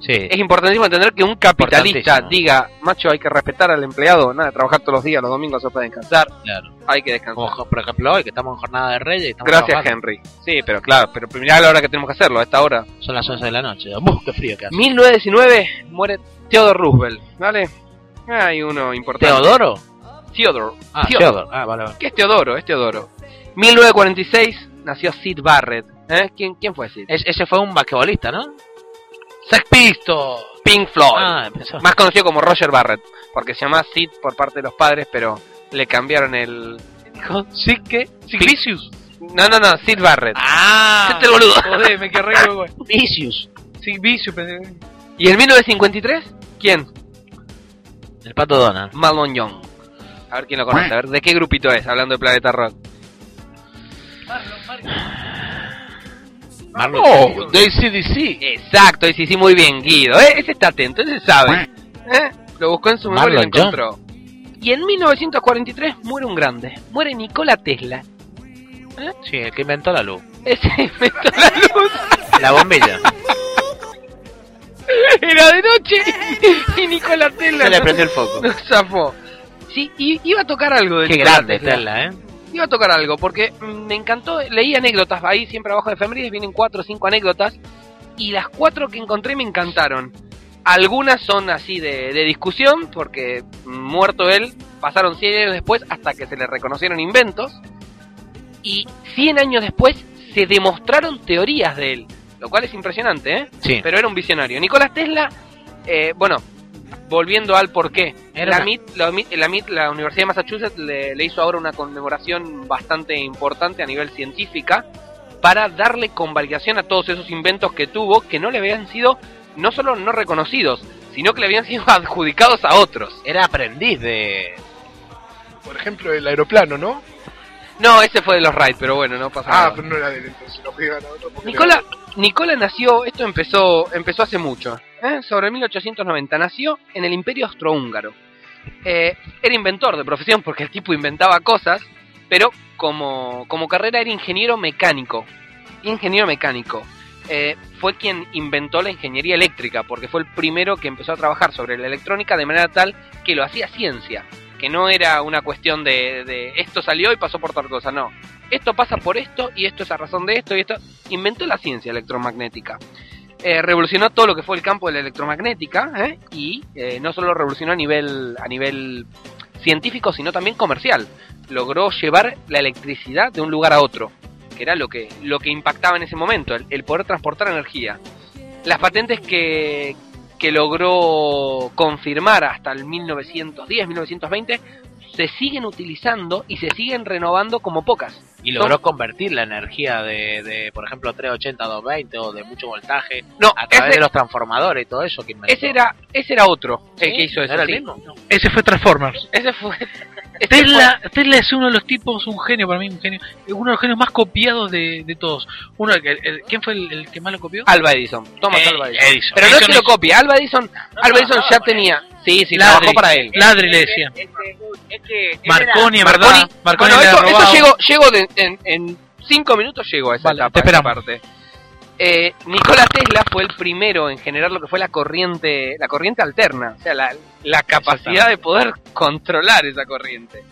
Speaker 3: Sí.
Speaker 2: Es importantísimo entender que un capitalista diga, macho, hay que respetar al empleado, nada, trabajar todos los días, los domingos se puede descansar,
Speaker 3: Claro.
Speaker 2: hay que descansar.
Speaker 3: Como, por ejemplo, hoy que estamos en jornada de Reyes. y estamos
Speaker 2: Gracias,
Speaker 3: trabajando.
Speaker 2: Henry. Sí, pero claro, pero mirá la hora que tenemos que hacerlo, a esta hora.
Speaker 3: Son las 11 de la noche. ¡Buf! ¡Qué frío que hace!
Speaker 2: 1919 muere Theodore Roosevelt, ¿vale? Hay uno importante.
Speaker 3: ¿Teodoro?
Speaker 2: Theodore.
Speaker 3: Ah,
Speaker 2: Theodore.
Speaker 3: Theodore. Ah, vale, vale.
Speaker 2: ¿Qué es Teodoro? Es Teodoro. 1946 nació Sid Barrett. ¿Eh? ¿Quién, ¿Quién fue Sid?
Speaker 3: Es- ese fue un basquetbolista, ¿no?
Speaker 4: Sex Pistols.
Speaker 2: Pink Floyd.
Speaker 3: Ah, empezó.
Speaker 2: Más conocido como Roger Barrett. Porque se llama Sid por parte de los padres, pero le cambiaron el.
Speaker 4: Dijo, ¿Sí qué? ¿Sí Vicious?
Speaker 2: No, no, no, Sid Barrett.
Speaker 4: Ah.
Speaker 2: Este boludo.
Speaker 4: Joder, me quedé re güey.
Speaker 3: Vicious.
Speaker 4: Sí, Vicious. pensé.
Speaker 2: ¿Y en 1953? ¿Quién?
Speaker 3: El pato Donald.
Speaker 2: Malone Young. A ver quién lo conoce. A ver, ¿de qué grupito es? Hablando de Planeta Rock.
Speaker 3: Marlon.
Speaker 2: Oh,
Speaker 3: de ACDC.
Speaker 2: Exacto, sí, muy bien, Guido. ¿eh? Ese está atento, ese sabe. ¿Eh? Lo buscó en su memoria y lo
Speaker 3: Marlon
Speaker 2: encontró. Y en 1943 muere un grande. Muere Nikola Tesla.
Speaker 3: Sí, el que inventó la luz.
Speaker 2: Ese inventó la luz.
Speaker 3: La bombilla.
Speaker 2: Era de noche y Nikola Tesla
Speaker 3: Se le prendió el foco.
Speaker 2: no zafó. Sí, y iba a tocar algo de
Speaker 3: Qué grande Tesla, ¿eh?
Speaker 2: Iba a tocar algo, porque mm, me encantó, leí anécdotas, ahí siempre abajo de efemérides vienen cuatro o cinco anécdotas, y las cuatro que encontré me encantaron. Algunas son así de, de discusión, porque mm, muerto él, pasaron 100 años después hasta que se le reconocieron inventos, y 100 años después se demostraron teorías de él, lo cual es impresionante, ¿eh?
Speaker 3: Sí.
Speaker 2: Pero era un visionario. Nicolás Tesla, eh, bueno, volviendo al por qué.
Speaker 3: Era
Speaker 2: La
Speaker 3: una-
Speaker 2: MIT, la, MIT, la MIT, la Universidad de Massachusetts, le, le hizo ahora una conmemoración bastante importante a nivel científica para darle convalidación a todos esos inventos que tuvo que no le habían sido no solo no reconocidos, sino que le habían sido adjudicados a otros.
Speaker 3: Era aprendiz de.
Speaker 6: Por ejemplo, el aeroplano, ¿no?
Speaker 2: No, ese fue de los Wright, pero bueno, no pasa
Speaker 6: Ah,
Speaker 2: nada.
Speaker 6: pero no era de él, entonces lo pegan a otro. porque
Speaker 2: Nicola, Nicola nació, esto empezó, empezó hace mucho, ¿eh? sobre 1890, nació en el Imperio Austrohúngaro. Eh, era inventor de profesión porque el tipo inventaba cosas, pero como, como carrera era ingeniero mecánico. Ingeniero mecánico. Eh, fue quien inventó la ingeniería eléctrica, porque fue el primero que empezó a trabajar sobre la electrónica de manera tal que lo hacía ciencia, que no era una cuestión de, de esto salió y pasó por tal cosa, no. Esto pasa por esto y esto es a razón de esto y esto. Inventó la ciencia electromagnética. Eh, revolucionó todo lo que fue el campo de la electromagnética ¿eh? y eh, no solo revolucionó a nivel, a nivel científico, sino también comercial. Logró llevar la electricidad de un lugar a otro, que era lo que, lo que impactaba en ese momento, el, el poder transportar energía. Las patentes que, que logró confirmar hasta el 1910, 1920, se siguen utilizando y se siguen renovando como pocas.
Speaker 3: Y
Speaker 2: Son-
Speaker 3: logró convertir la energía de, de, por ejemplo, 380 a 220 o de mucho voltaje
Speaker 2: No,
Speaker 3: a través
Speaker 2: ese-
Speaker 3: de los transformadores y todo eso que inventó.
Speaker 2: Ese era, ese era otro el
Speaker 3: ¿Sí?
Speaker 2: que hizo eso.
Speaker 3: ¿Era el
Speaker 2: sí.
Speaker 3: mismo?
Speaker 4: Ese fue Transformers.
Speaker 2: Ese fue.
Speaker 4: Tesla, Tesla es uno de los tipos, un genio para mí, un genio, uno de los genios más copiados de, de todos. Uno, el, el- ¿Quién fue el, el que más lo copió?
Speaker 2: Alba Edison. Thomas
Speaker 4: Eh,
Speaker 2: Alba Edison.
Speaker 4: Edison.
Speaker 2: Pero no es que lo copie. Alba Edison, Alba Edison ya tenía. Sí, sí,
Speaker 4: Ladri.
Speaker 2: trabajó para él.
Speaker 4: Ladri le decía. Marconi.
Speaker 2: Marconi.
Speaker 4: Marconi
Speaker 2: bueno,
Speaker 4: robado.
Speaker 2: llegó, llegó de- en, en cinco minutos llegó a esa
Speaker 4: Vale,
Speaker 2: etapa,
Speaker 4: te
Speaker 2: esa parte. Eh, Nikola Tesla fue el primero en generar lo que fue la corriente, la corriente alterna, o sea, la, la capacidad de poder controlar esa corriente.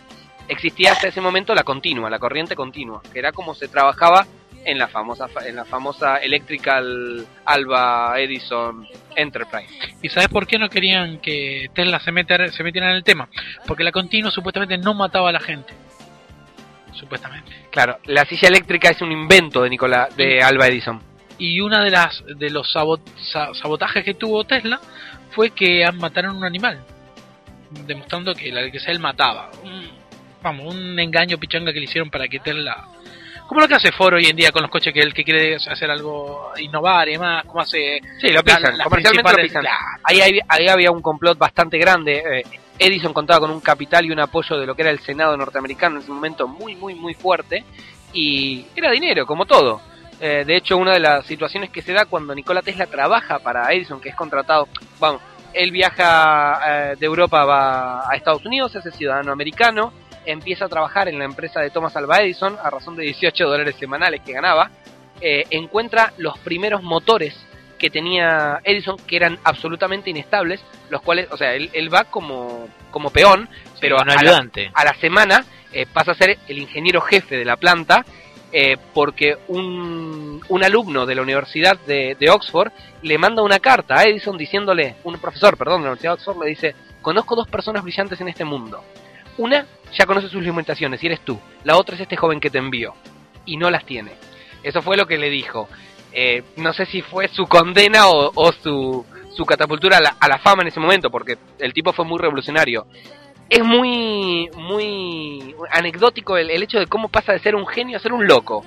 Speaker 2: Existía hasta ese momento la continua, la corriente continua, que era como se trabajaba en la famosa, fa- en la famosa Electrical Alba Edison Enterprise.
Speaker 4: ¿Y sabes por qué no querían que Tesla se, metiera, se metiera en el tema? Porque la continua supuestamente no mataba a la gente. Supuestamente.
Speaker 2: Claro, la silla eléctrica es un invento de Nikola, de Alba Edison.
Speaker 4: Y una de las de los sabot- sa- sabotajes que tuvo Tesla fue que mataron un animal, demostrando que la que él mataba. Un- vamos, un engaño pichanga que le hicieron para que Tesla como lo que hace Ford hoy en día con los coches que él que quiere hacer algo innovar y demás, como hace
Speaker 2: Sí, lo
Speaker 4: la-
Speaker 2: pisan,
Speaker 4: las
Speaker 2: comercialmente lo pisan. Ahí, ahí había un complot bastante grande. eh, Edison contaba con un capital y un apoyo de lo que era el Senado norteamericano en ese momento muy, muy, muy fuerte. Y era dinero, como todo. Eh, de hecho, una de las situaciones que se da cuando Nikola Tesla trabaja para Edison, que es contratado, vamos, él viaja eh, de Europa, va a Estados Unidos, es ciudadano americano, empieza a trabajar en la empresa de Thomas Alva Edison a razón de 18 dólares semanales que ganaba eh, encuentra los primeros motores que tenía Edison que eran absolutamente inestables, los cuales, o sea, él, él va como, como peón, pero a, la, a la semana eh, pasa a ser el ingeniero jefe de la planta eh, porque un, un alumno de la Universidad de, de Oxford le manda una carta a Edison diciéndole, un profesor, perdón, de la Universidad de Oxford le dice, conozco dos personas brillantes en este mundo. Una ya conoce sus limitaciones y eres tú. La otra es este joven que te envió. Y no las tiene. Eso fue lo que le dijo. Eh, no sé si fue su condena o, su, su catapultura a la, a la fama en ese momento, porque el tipo fue muy revolucionario. Es muy, muy anecdótico el, el hecho de cómo pasa de ser un genio a ser un loco.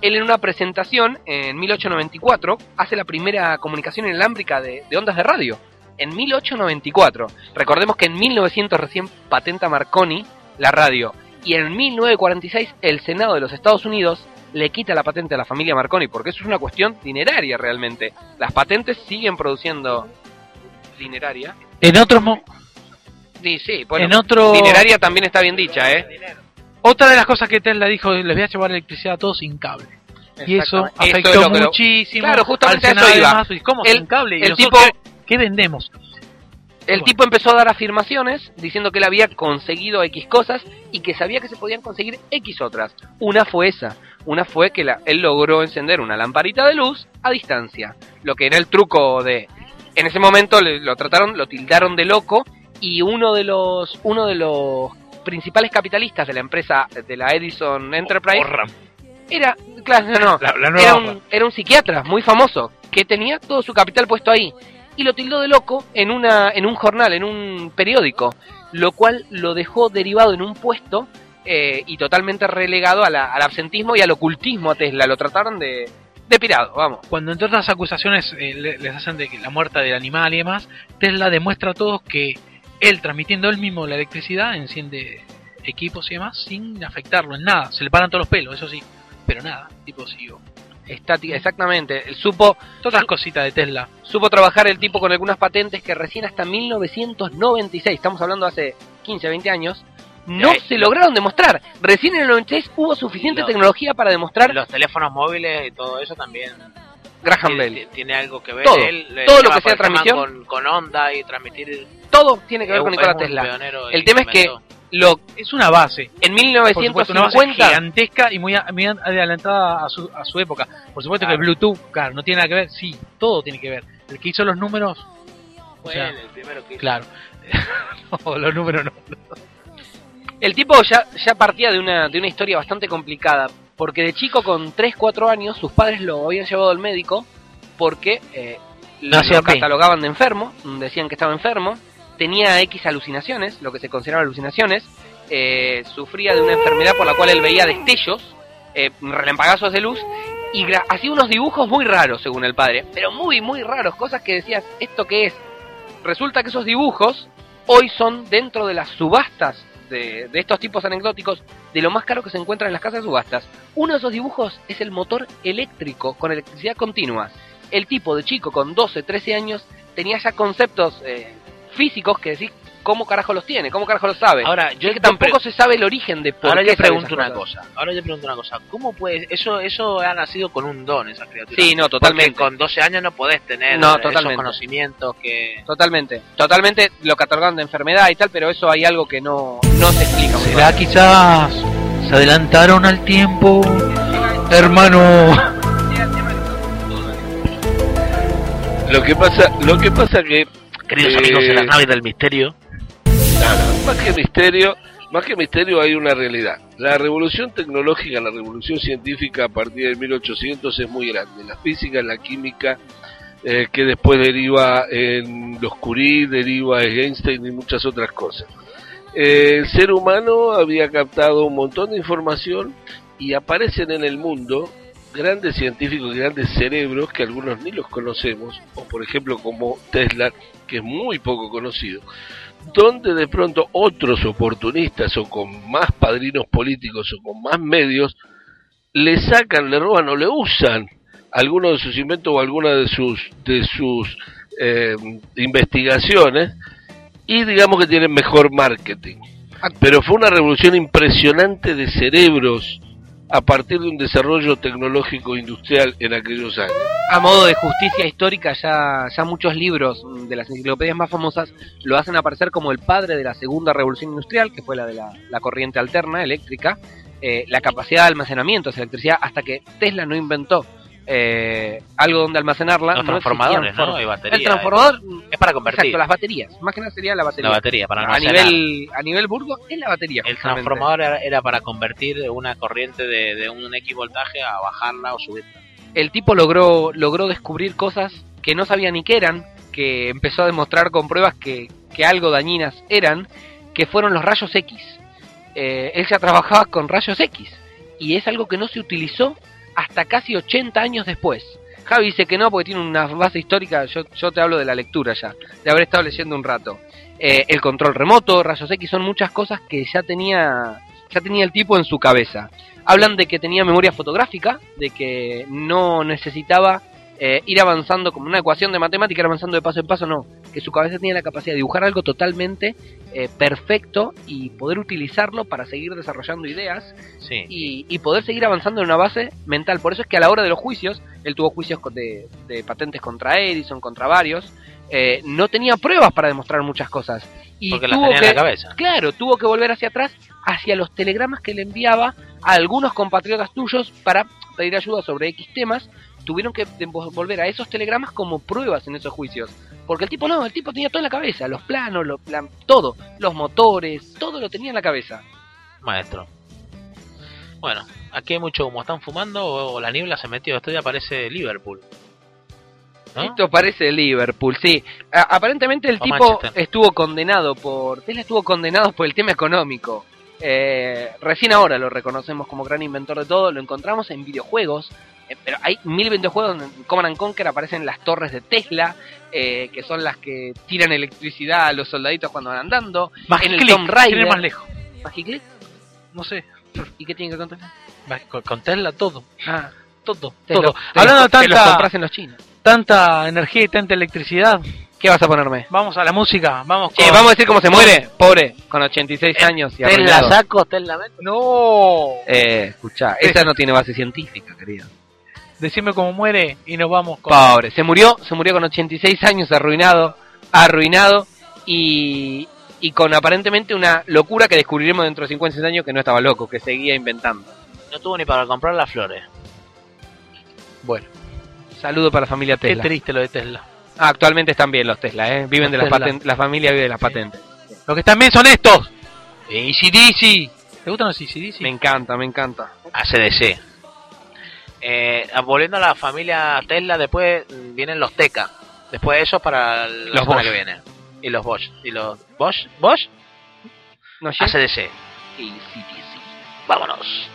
Speaker 2: Él en una presentación en 1894 hace la primera comunicación inalámbrica de, de ondas de radio. En 1894. Recordemos que en 1900 recién patenta Marconi la radio. Y en 1946 el Senado de los Estados Unidos le quita la patente a la familia Marconi, porque eso es una cuestión dineraria realmente. Las patentes siguen produciendo dineraria.
Speaker 4: En otros
Speaker 2: Sí, sí, bueno,
Speaker 4: En otro-
Speaker 2: dineraria también está bien dicha, ¿eh?
Speaker 4: Otra de las cosas que Tesla dijo, les voy a llevar electricidad a todos sin cable. Y eso afectó
Speaker 2: es
Speaker 4: muchísimo
Speaker 2: Claro, justamente
Speaker 4: al
Speaker 2: eso iba.
Speaker 4: demás. ¿Y ¿Cómo
Speaker 2: El-
Speaker 4: sin cable? ¿Y
Speaker 2: el
Speaker 4: nosotros
Speaker 2: tipo-
Speaker 4: qué, vendemos?
Speaker 2: El tipo empezó a dar afirmaciones diciendo que él había conseguido X cosas y que sabía que se podían conseguir X otras. Una fue esa. Una fue que la- él logró encender una lamparita de luz a distancia. Lo que era el truco de... En ese momento le- lo trataron, lo tildaron de loco y uno de los uno de los principales capitalistas de la empresa de la Edison Enterprise era claro no, no,
Speaker 3: La- la nueva
Speaker 2: era,
Speaker 3: hoja.
Speaker 2: un, era un psiquiatra muy famoso que tenía todo su capital puesto ahí y lo tildó de loco en una en un jornal en un periódico lo cual lo dejó derivado en un puesto eh, y totalmente relegado a la- al absentismo y al ocultismo a Tesla lo trataron de de pirado vamos
Speaker 4: Cuando entre otras acusaciones eh, le- les hacen de la muerte del animal y demás, Tesla demuestra a todos que él transmitiendo él mismo la electricidad enciende equipos y demás sin afectarlo en nada. Se le paran todos los pelos, eso sí, pero nada, tipo siguió.
Speaker 2: Estática exactamente él supo
Speaker 4: Otras cositas de Tesla.
Speaker 2: supo trabajar el tipo con algunas patentes que recién hasta 1996, estamos hablando hace 15, 20 años, no
Speaker 3: Sí.
Speaker 2: se lograron demostrar. Recién en el 96 hubo suficiente
Speaker 3: Lo-
Speaker 2: tecnología para demostrar
Speaker 3: Los teléfonos móviles y todo eso también
Speaker 2: Graham Bell.
Speaker 3: tiene algo que ver.
Speaker 2: Todo.
Speaker 3: Él, eh,
Speaker 2: Todo lo que sea transmisión.
Speaker 3: Con, con onda y transmitir.
Speaker 2: Todo tiene que ver con
Speaker 3: un
Speaker 2: Tesla. El tema es que. Lo
Speaker 4: Es una base.
Speaker 2: en
Speaker 4: Por supuesto, una base
Speaker 2: 1950
Speaker 4: gigantesca y muy, a- muy adelantada a su, a su época. Por supuesto que el Bluetooth, claro, no tiene nada que ver. Sí, todo tiene que ver. El que hizo los números, o
Speaker 3: Fue
Speaker 4: sea,
Speaker 3: él el primero que hizo.
Speaker 4: claro. no, los números no.
Speaker 2: El tipo ya, ya partía de una, de una historia bastante complicada, porque de chico con 3, 4 años sus padres lo habían llevado al médico porque eh, lo, catalogaban de enfermo, decían que estaba enfermo, tenía X alucinaciones, lo que se consideraban alucinaciones, eh, sufría de una enfermedad por la cual él veía destellos, eh, relampagazos de luz, y hacía unos dibujos muy raros según el padre, pero muy, muy raros, cosas que decías, ¿esto qué es? Resulta que esos dibujos hoy son dentro de las subastas de, de estos tipos anecdóticos de lo más caro que se encuentra en las casas de subastas. Uno de esos dibujos es el motor eléctrico con electricidad continua. El tipo de chico con 12, 13 años tenía ya conceptos eh, físicos que decís, ¿cómo carajo los tiene? ¿Cómo carajo los sabe?
Speaker 3: Ahora, yo
Speaker 2: Es que tampoco se sabe el origen de por
Speaker 3: Ahora
Speaker 2: qué
Speaker 3: yo pregunto
Speaker 2: esas
Speaker 3: una cosa. Ahora yo pregunto una cosa. ¿Cómo puedes? Eso eso ha nacido con un don esa criatura.
Speaker 2: Sí, no, totalmente.
Speaker 3: Porque con 12 años no podés tener
Speaker 2: No,
Speaker 3: esos
Speaker 2: totalmente.
Speaker 3: conocimientos que.
Speaker 2: Totalmente, totalmente lo catalogan de enfermedad y tal, pero eso hay algo que no, no se explica.
Speaker 4: ¿Será quizás se adelantaron al tiempo, hermano?
Speaker 5: Lo que pasa, lo que pasa que
Speaker 3: Queridos
Speaker 5: Eh,
Speaker 3: amigos de las naves del misterio.
Speaker 5: nada, más que misterio, más que misterio hay una realidad. La revolución tecnológica, la revolución científica a partir de 1800 es muy grande. La física, la química, eh, que después deriva en los Curie, deriva en Einstein y muchas otras cosas. Eh, el ser humano había captado un montón de información y aparecen en el mundo grandes científicos, grandes cerebros que algunos ni los conocemos, o por ejemplo como Tesla, que es muy poco conocido, donde de pronto otros oportunistas o con más padrinos políticos o con más medios le sacan, le roban o le usan alguno de sus inventos o alguna de sus de sus eh, investigaciones y digamos que tienen mejor marketing. Pero fue una revolución impresionante de cerebros a partir de un desarrollo tecnológico industrial en aquellos años.
Speaker 2: A modo de justicia histórica, ya, ya muchos libros mm, de las enciclopedias más famosas lo hacen aparecer como el padre de la segunda revolución industrial, que fue la de la, corriente alterna eléctrica, eh, la capacidad de almacenamiento de electricidad, hasta que Tesla no inventó eh, algo donde almacenarla.
Speaker 3: Los
Speaker 2: no
Speaker 3: transformadores, ¿no? Y baterías,
Speaker 2: El transformador
Speaker 3: Es para convertir.
Speaker 2: Exacto, las baterías. Más que nada sería la batería.
Speaker 3: La batería, para
Speaker 2: a nivel A nivel burgo es la batería.
Speaker 3: El
Speaker 2: justamente.
Speaker 3: transformador era, era para convertir una corriente de, de un X voltaje a bajarla o subirla.
Speaker 2: el tipo logró, logró descubrir cosas que no sabía ni que eran, que empezó a demostrar con pruebas que, que algo dañinas eran, que fueron los rayos X. Eh, él ya trabajaba con rayos X y es algo que no se utilizó hasta casi 80 años después. Javi dice que no porque tiene una base histórica, yo, yo te hablo de la lectura ya, de haber estado leyendo un rato. Eh, el control remoto, rayos X, son muchas cosas que ya tenía, ya tenía el tipo en su cabeza. Hablan de que tenía memoria fotográfica, de que no necesitaba eh, ir avanzando como una ecuación de matemática, ir avanzando de paso en paso, no. Que su cabeza tenía la capacidad de dibujar algo totalmente eh, perfecto y poder utilizarlo para seguir desarrollando ideas
Speaker 3: Sí.
Speaker 2: y, y poder seguir avanzando en una base mental. Por eso es que a la hora de los juicios, él tuvo juicios de, de patentes contra Edison, contra varios, eh, no tenía pruebas para demostrar muchas cosas. Y
Speaker 3: Porque las
Speaker 2: tuvo
Speaker 3: en
Speaker 2: que,
Speaker 3: la cabeza.
Speaker 2: Claro, tuvo que volver hacia atrás, hacia los telegramas que le enviaba a algunos compatriotas tuyos para pedir ayuda sobre X temas. Tuvieron que volver a esos telegramas como pruebas en esos juicios. Porque el tipo no, el tipo tenía todo en la cabeza, los planos, los plan, todo, los motores, todo lo tenía en la cabeza.
Speaker 3: Maestro. Bueno, aquí hay mucho humo. ¿Están fumando o la niebla se metió? Esto ya parece Liverpool. ¿No?
Speaker 2: Esto parece Liverpool, sí. A- aparentemente el
Speaker 3: O
Speaker 2: tipo
Speaker 3: Manchester.
Speaker 2: estuvo condenado por. Tesla estuvo condenado por el tema económico. Eh, recién ahora lo reconocemos como gran inventor de todo. Lo encontramos en videojuegos. eh, pero hay mil videojuegos donde en Command and Conquer aparecen las torres de Tesla, eh, que son las que tiran electricidad a los soldaditos cuando van andando. en el Tomb Raider.
Speaker 4: más lejos.
Speaker 2: ¿Magiclick?
Speaker 4: No sé.
Speaker 2: ¿Y qué tiene que contar?
Speaker 4: Con, con Tesla todo.
Speaker 2: Ah,
Speaker 4: todo.
Speaker 2: te
Speaker 4: todo.
Speaker 2: lo- te
Speaker 4: Hablando de
Speaker 2: los
Speaker 4: tanta,
Speaker 2: en los chinos.
Speaker 4: tanta energía y tanta electricidad.
Speaker 2: ¿Qué vas a ponerme?
Speaker 4: Vamos a la música. Vamos con-
Speaker 2: vamos a decir cómo se muere, pobre, con 86 años y
Speaker 3: Tesla
Speaker 2: arruinado.
Speaker 3: saco, Tesla meto.
Speaker 4: No.
Speaker 2: Eh, escucha, esa no tiene base científica, querido.
Speaker 4: Decime cómo muere y nos vamos con.
Speaker 2: Pobre, se murió, se murió con 86 años, arruinado, arruinado y, y con aparentemente una locura que descubriremos dentro de 50 años que no estaba loco, que seguía inventando.
Speaker 3: No tuvo ni para comprar las flores.
Speaker 2: Bueno, saludo para la familia
Speaker 4: Qué
Speaker 2: Tesla.
Speaker 4: triste lo de Tesla.
Speaker 2: Ah, actualmente están bien los Tesla, ¿eh? viven
Speaker 4: Los
Speaker 2: de las patentes, la familia vive de las patentes.
Speaker 4: Los que están bien son estos. ACDC. ¿Te gustan los ACDC?
Speaker 2: Me encanta, me encanta.
Speaker 3: ACDC. Eh, volviendo a la familia Tesla, después vienen los Teca. Después de eso para la
Speaker 2: Los
Speaker 3: semana
Speaker 2: Bosch.
Speaker 3: que viene. Y los Bosch. ¿Y los Bosch? ¿Bosch?
Speaker 2: ¿No llega?
Speaker 3: ACDC. Vámonos.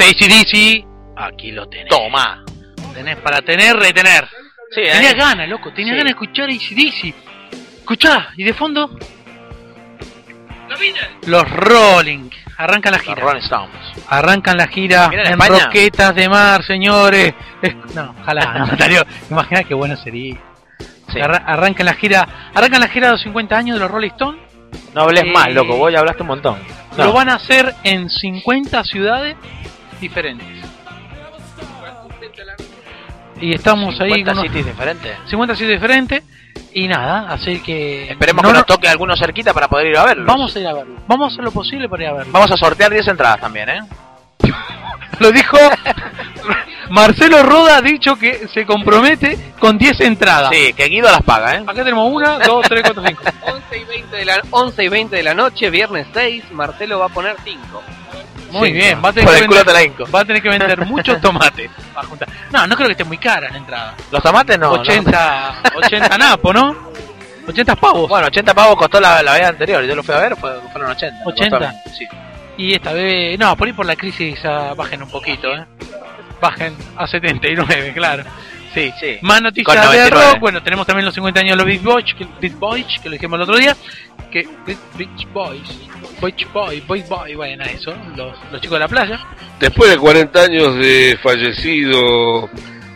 Speaker 4: ACDC, aquí lo tenés.
Speaker 3: Toma.
Speaker 4: Tenés para tener, retener.
Speaker 3: Sí,
Speaker 4: Tenías
Speaker 3: ¿eh?
Speaker 4: ganas, loco, tenías
Speaker 3: Sí.
Speaker 4: ganas de escuchar ACDC. Escuchá, y de fondo. Los Rolling. Arrancan la gira.
Speaker 3: Los Rolling Stones.
Speaker 4: Arrancan la gira en
Speaker 3: España.
Speaker 4: Roquetas de Mar, señores. Es- No, ojalá, no, Imagina qué bueno sería.
Speaker 3: Sí.
Speaker 4: Arra- arrancan la gira, arrancan la gira de los 50 años de los Rolling Stones.
Speaker 3: No hables
Speaker 4: Eh,
Speaker 3: más, loco. Vos ya hablaste un montón. No.
Speaker 4: Lo van a hacer en 50 ciudades diferentes. Y estamos ahí
Speaker 3: 50
Speaker 4: con
Speaker 3: sitios diferentes.
Speaker 4: 50 sitios diferentes. Y nada, así que.
Speaker 3: Esperemos
Speaker 4: no,
Speaker 3: que
Speaker 4: no-
Speaker 3: nos toque alguno cerquita para poder ir a verlo.
Speaker 4: Vamos a ir a verlo. Vamos a hacer lo posible para ir a verlo.
Speaker 3: Vamos a sortear 10 entradas también, ¿eh?
Speaker 4: Lo dijo Marcelo Roda, ha dicho que se compromete con 10 entradas.
Speaker 3: Sí, que Guido las paga, ¿eh?
Speaker 4: Acá tenemos una, dos, tres, cuatro, cinco.
Speaker 2: 11 y 20 de la, 11 y 20 de la noche, viernes 6, Marcelo va a poner 5.
Speaker 4: Muy bien, va a, tener
Speaker 3: por
Speaker 4: que
Speaker 3: el culo
Speaker 4: vender,
Speaker 3: te la hinco.
Speaker 4: va a tener que vender muchos tomates. para juntar. No, no creo que esté muy cara la entrada.
Speaker 3: Los tomates no.
Speaker 4: 80, 80 napo, ¿no? 80 pavos.
Speaker 3: Bueno, 80 pavos costó la, la vez anterior. Yo lo fui a ver, fue- fueron 80. me
Speaker 4: 80.
Speaker 3: costó a mí, Sí.
Speaker 4: Y esta vez, no, por ahí por la crisis ah, bajen un poquito, ¿eh? Bajen a 79, claro. Sí,
Speaker 3: Sí.
Speaker 4: Más
Speaker 3: Con
Speaker 4: noticias de
Speaker 3: 99.
Speaker 4: rock. Bueno, tenemos también los 50 años de los Beach Boys, que, Beach Boys, que lo dijimos el otro día. Que Beach Beach Boys, Beach Boy, Boy Boy, bueno, eso, los, los chicos de la playa.
Speaker 5: Después de 40 años de fallecido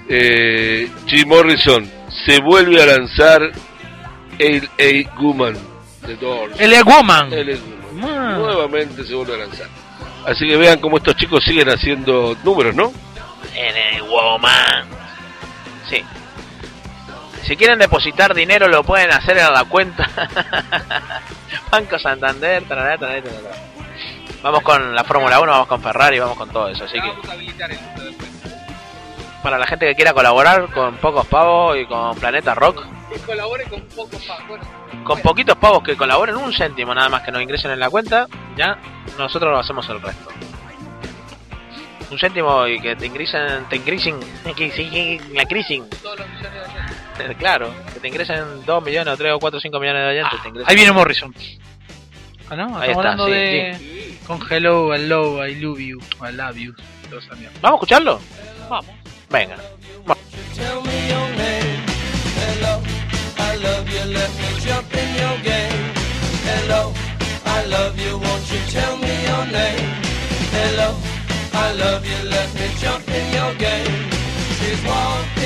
Speaker 5: eh, Jim Morrison, se vuelve a lanzar el A. Guman de Doors.
Speaker 4: El Woman.
Speaker 5: L.A. Woman.
Speaker 4: Ah.
Speaker 5: Nuevamente se vuelve a lanzar. Así que vean cómo estos chicos siguen haciendo números, ¿no?
Speaker 3: En el Woman. Sí. Si quieren depositar dinero lo pueden hacer en la cuenta. Banco Santander. tarará, tarará, tarará. Vamos con la Fórmula 1, vamos con Ferrari, vamos con todo eso. Así que para la gente que quiera colaborar con pocos pavos y con Planeta Rock,
Speaker 4: Y colabore con pocos pagos.
Speaker 3: con poquitos pavos que colaboren un céntimo nada más que nos ingresen en la cuenta, ya nosotros lo hacemos el resto. Un céntimo y que te ingresen, te ingresen, que sí, la crisis. Claro, que te ingresen 2 millones, o 3 o 4 o 5 millones de oyentes. te ingresen.
Speaker 4: Ahí viene Morrison. Ah, ¿no?
Speaker 3: Ahí
Speaker 4: Estamos
Speaker 3: está,
Speaker 4: hablando
Speaker 3: sí,
Speaker 4: de... Con Hello, I love, I love you, I love you. mierda.
Speaker 3: ¿Vamos a escucharlo?
Speaker 4: Vamos.
Speaker 3: Venga.
Speaker 7: Tell me your name. Hello, I love you. Let me jump in your game. Hello, I love you. Won't you tell me your name? I love you. Let me jump in your game. She's walking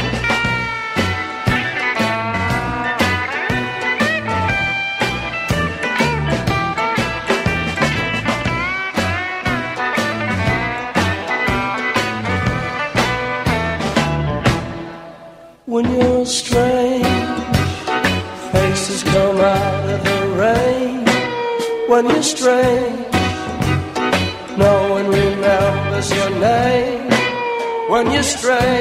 Speaker 15: astray.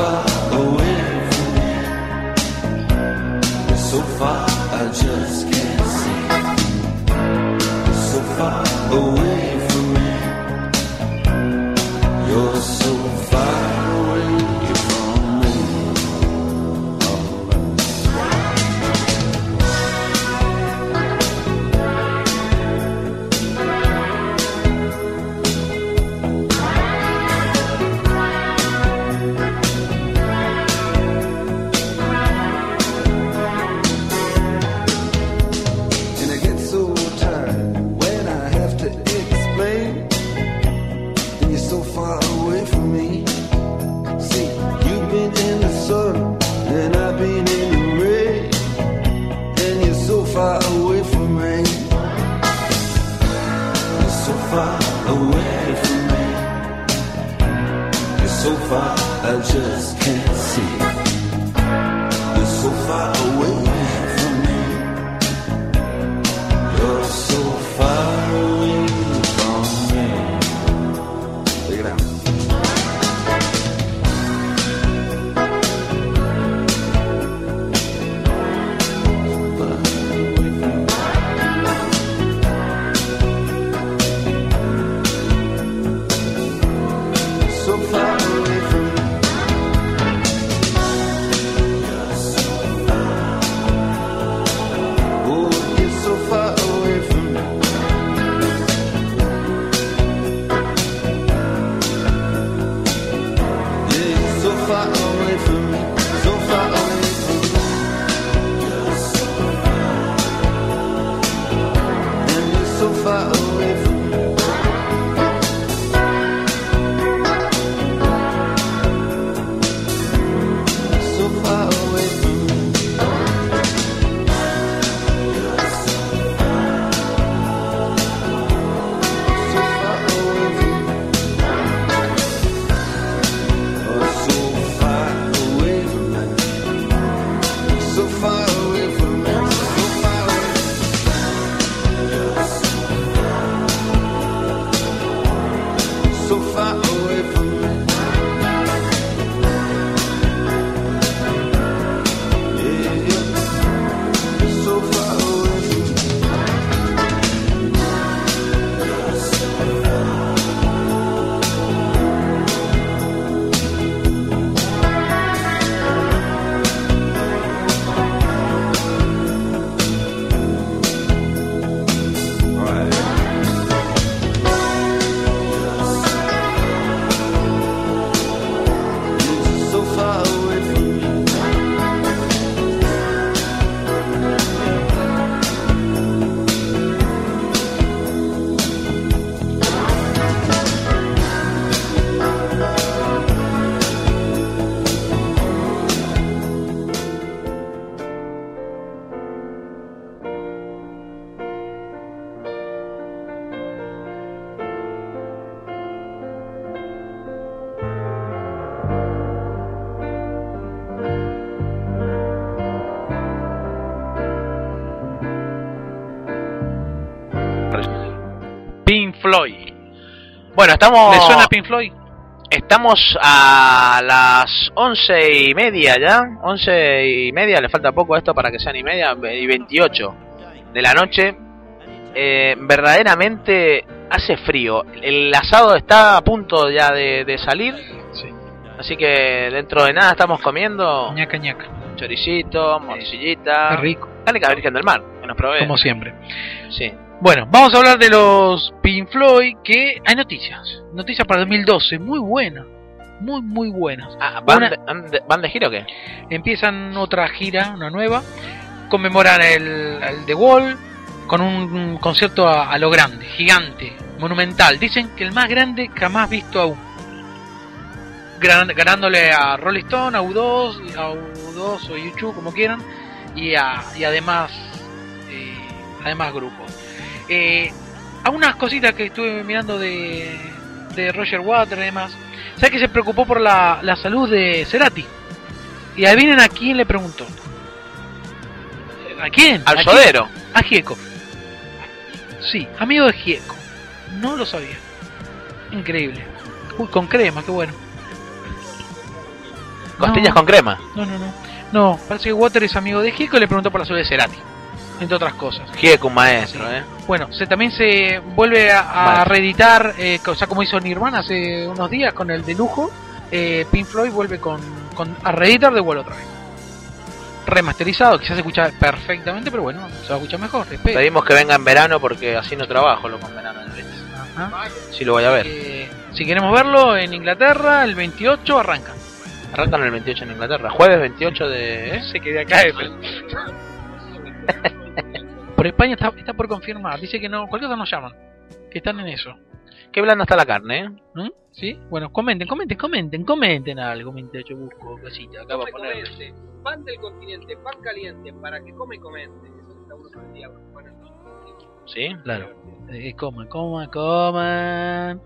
Speaker 15: far away from me. So far, I just can't see. So far away.
Speaker 3: Cheers. Estamos.
Speaker 4: ¿Le suena Pink Floyd?
Speaker 3: Estamos a las once y media ya. Once y media, le falta poco a esto para que sean y media. Y 28 de la noche. Eh, verdaderamente hace frío. El asado está a punto ya de, de salir. Así que dentro de nada estamos comiendo.
Speaker 4: ñaca ñaca.
Speaker 3: Choricito, morcillita.
Speaker 4: Qué rico.
Speaker 3: Dale que la Virgen del Mar, que nos provee.
Speaker 4: Como siempre.
Speaker 3: Sí.
Speaker 4: Bueno, vamos a hablar de los Pink Floyd, que hay noticias. Noticias para 2012, muy buenas. Muy, muy buenas.
Speaker 3: Ah, ¿van,
Speaker 4: Una-
Speaker 3: de, van de- van de gira o qué?
Speaker 4: Empiezan otra gira, una nueva. Conmemoran el, el The Wall con un, concierto a, a lo grande, gigante, monumental. Dicen que el más grande jamás visto aún. Gran- ganándole a Rolling Stone, a U2, a U2 o YouTube, como quieran, y, a, y además, eh, además grupos. Eh, algunas cositas que estuve mirando de, de Roger Water y demás. ¿Sabes que se preocupó por la, la salud de Cerati? Y adivinen a quién le preguntó. ¿A quién?
Speaker 3: Al
Speaker 4: ¿A quién?
Speaker 3: sodero.
Speaker 4: A Gieco. Sí, amigo de Gieco. No lo sabía. Increíble. Uy, con crema, qué bueno.
Speaker 3: Costillas
Speaker 4: No.
Speaker 3: con crema.
Speaker 4: No, no, no. No, parece que Water es amigo de Gieco y le preguntó por la salud de Cerati. Entre otras cosas.
Speaker 3: Gieco, un maestro, ¿eh?
Speaker 4: Bueno, se, también se vuelve a, a
Speaker 3: Vale.
Speaker 4: reeditar, eh, o sea, como hizo Nirvana hace unos días con el de lujo, eh, Pink Floyd vuelve con, con- a reeditar de vuelo otra vez. Remasterizado, ya se escucha perfectamente, pero bueno, se va a escuchar mejor. espero.
Speaker 3: Pedimos que venga en verano porque así no trabajo loco en verano. en Leeds.
Speaker 4: Ajá.
Speaker 3: Sí lo voy a ver.
Speaker 4: Eh, si queremos verlo en Inglaterra, el 28 arranca.
Speaker 3: Arrancan el 28 en Inglaterra. Jueves 28 de... ¿eh?
Speaker 4: Se quedé acá. por España está, está por confirmar. Dice que no, cualquier cosa nos llaman. Que están en eso.
Speaker 3: Qué blanda está la carne, ¿eh?
Speaker 4: ¿Mm? ¿Sí? Bueno, comenten, comenten, comenten, comenten algo mientras yo busco cosita acá para poner.
Speaker 2: Pan del continente, pan caliente, para que come y comente. Eso está uno por el diablo. Bueno,
Speaker 3: ¿Sí?
Speaker 4: Claro. Eh, coman, coman, coman.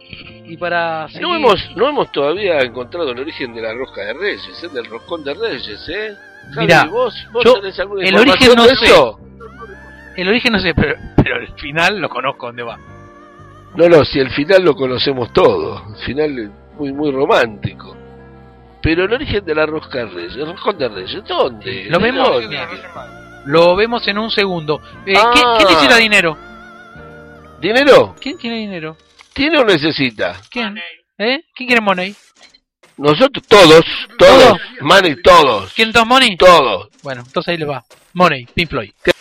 Speaker 4: Y para seguir...
Speaker 5: No hemos, no hemos todavía encontrado el origen de la rosca de Reyes, ¿eh? del roscón de Reyes, ¿eh? Javi,
Speaker 4: Mirá,
Speaker 5: ¿vos, vos
Speaker 4: yo
Speaker 5: tenés alguna
Speaker 4: el origen no
Speaker 5: de
Speaker 4: sé. El origen no sé, pero, pero el final lo conozco dónde va.
Speaker 5: No, no, si el final lo conocemos todo, el final es muy, muy romántico. Pero el origen de la rosca de Reyes, el roscón de Reyes, ¿dónde?
Speaker 4: Lo
Speaker 5: ¿De
Speaker 4: vemos,
Speaker 5: dónde?
Speaker 4: lo vemos en un segundo. Eh,
Speaker 5: Ah.
Speaker 4: ¿quién, quién necesita dinero?
Speaker 5: ¿Dinero?
Speaker 4: ¿Quién tiene dinero?
Speaker 5: ¿Tiene o necesita?
Speaker 4: ¿Quién? ¿Eh? ¿Quién quiere money?
Speaker 5: Nosotros, todos, todos,
Speaker 4: ¿Todos?
Speaker 5: money, todos,
Speaker 4: ¿Quién toma money?
Speaker 5: todos.
Speaker 4: Bueno, entonces ahí le va. Money, Pink Floyd.
Speaker 8: Get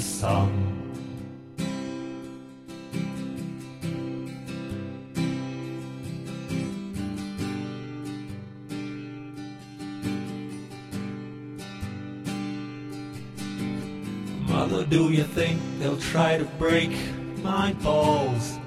Speaker 16: his song. Mother, do you think they'll try to break my balls?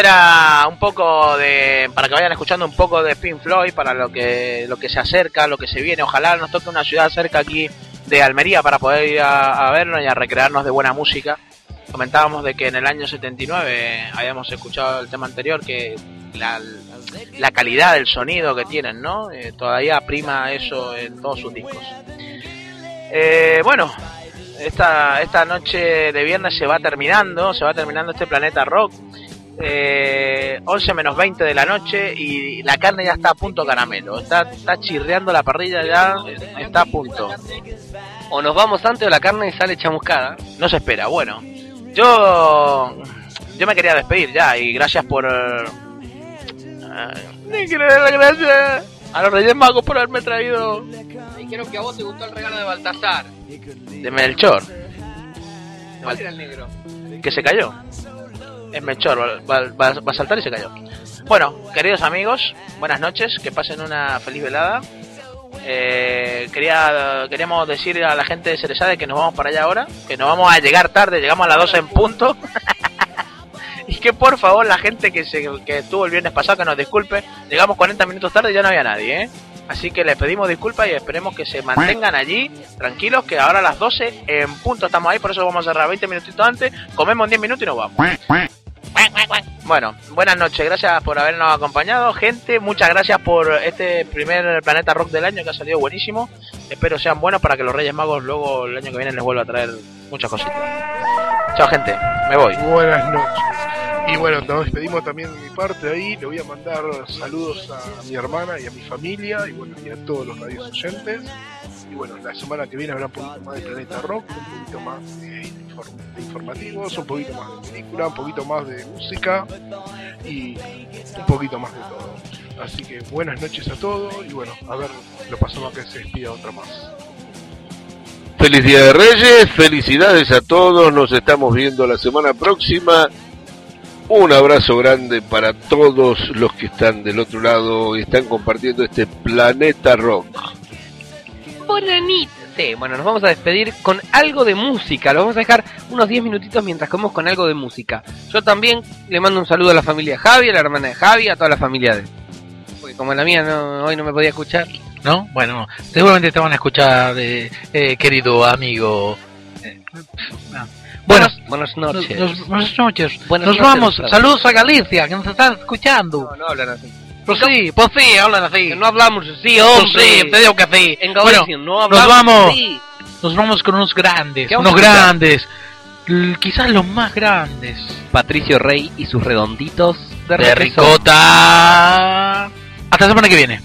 Speaker 3: Era un poco de para que vayan escuchando un poco de Pink Floyd para lo que lo que se acerca, lo que se viene. Ojalá nos toque una ciudad cerca aquí de Almería para poder ir a, a vernos y a recrearnos de buena música. Comentábamos de que en el año 79 habíamos escuchado el tema anterior que la, la calidad del sonido que tienen, ¿no? Eh, todavía prima eso en todos sus discos. Eh, bueno, esta, esta noche de viernes se va terminando, se va terminando este planeta rock. Eh, 11 menos 20 de la noche y la carne ya está a punto caramelo. Está, está chirreando la parrilla ya, está a punto.
Speaker 2: O nos vamos antes o la carne sale chamuscada.
Speaker 3: No se espera, bueno. Yo yo me quería despedir ya y gracias por... eh, eh, quiero dar las gracias a los Reyes Magos por haberme traído
Speaker 2: Y creo que a vos te gustó el regalo de Baltasar.
Speaker 3: de Melchor.
Speaker 2: ¿Cuál era el negro?
Speaker 3: que se cayó. Es Melchor, va, a saltar y se cayó. Bueno, queridos amigos, buenas noches, que pasen una feliz velada. Eh, quería queríamos decir a la gente de Cerezade que nos vamos para allá ahora, que nos vamos a llegar tarde, llegamos a las 12 en punto. y que por favor la gente que se que estuvo el viernes pasado que nos disculpe, llegamos 40 minutos tarde y ya no había nadie, ¿eh? Así que les pedimos disculpas y esperemos que se mantengan allí, tranquilos, que ahora a las 12 en punto estamos ahí, por eso vamos a cerrar 20 minutitos antes, comemos en 10 minutos y nos vamos. Bueno, buenas noches, gracias por habernos acompañado, gente, muchas gracias por este primer Planeta Rock del año que ha salido buenísimo. Espero sean buenos para que los Reyes Magos luego el año que viene les vuelva a traer muchas cositas. Chao gente, me voy.
Speaker 6: Buenas noches. Y bueno, nos despedimos también de mi parte ahí. Le voy a mandar saludos a mi hermana y a mi familia y bueno, y a todos los radios oyentes. Y bueno, la semana que viene habrá un poquito más de Planeta Rock, un poquito más de, inform- de informativos, un poquito más de película, un poquito más de música y un poquito más de todo. Así que buenas noches a todos y bueno, a ver, lo pasamos a que se despida otra más.
Speaker 5: Feliz Día de Reyes, felicidades a todos, nos estamos viendo la semana próxima. Un abrazo grande para todos los que están del otro lado y están compartiendo este planeta rock.
Speaker 2: Sí, bueno, nos vamos a despedir con algo de música. Lo vamos a dejar unos 10 minutitos mientras comemos con algo de música. Yo también le mando un saludo a la familia Javi, a la hermana de Javi, a toda la familia de... Porque como la mía no, hoy no me podía escuchar.
Speaker 4: ¿No? Bueno, seguramente te van a escuchar, eh, eh, querido amigo. Eh, no.
Speaker 2: Buenas noches.
Speaker 4: nos- buenas noches.
Speaker 2: Buenas
Speaker 4: nos
Speaker 2: noches,
Speaker 4: vamos. Saludos a Galicia, que nos están escuchando.
Speaker 2: No, no hablan así.
Speaker 4: Pues sí, pues sí, hablan así.
Speaker 2: Que no hablamos así,
Speaker 4: Pues
Speaker 2: hombre.
Speaker 4: sí, te digo que sí.
Speaker 2: En
Speaker 4: Bueno,
Speaker 2: Galicia no hablamos
Speaker 4: nos vamos.
Speaker 2: así.
Speaker 4: Nos vamos con unos grandes,
Speaker 2: ¿Qué vamos
Speaker 4: unos grandes. Quizás los más grandes.
Speaker 2: Patricio Rey y sus redonditos de,
Speaker 4: De ricota. Hasta la semana que viene.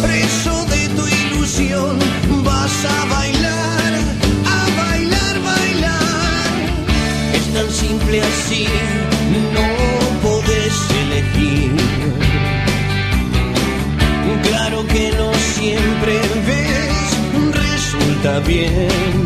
Speaker 17: Preso de tu ilusión, vas a bailar, a bailar, bailar.
Speaker 18: Es tan simple así, no podés elegir. Claro que no
Speaker 19: siempre ves, resulta bien.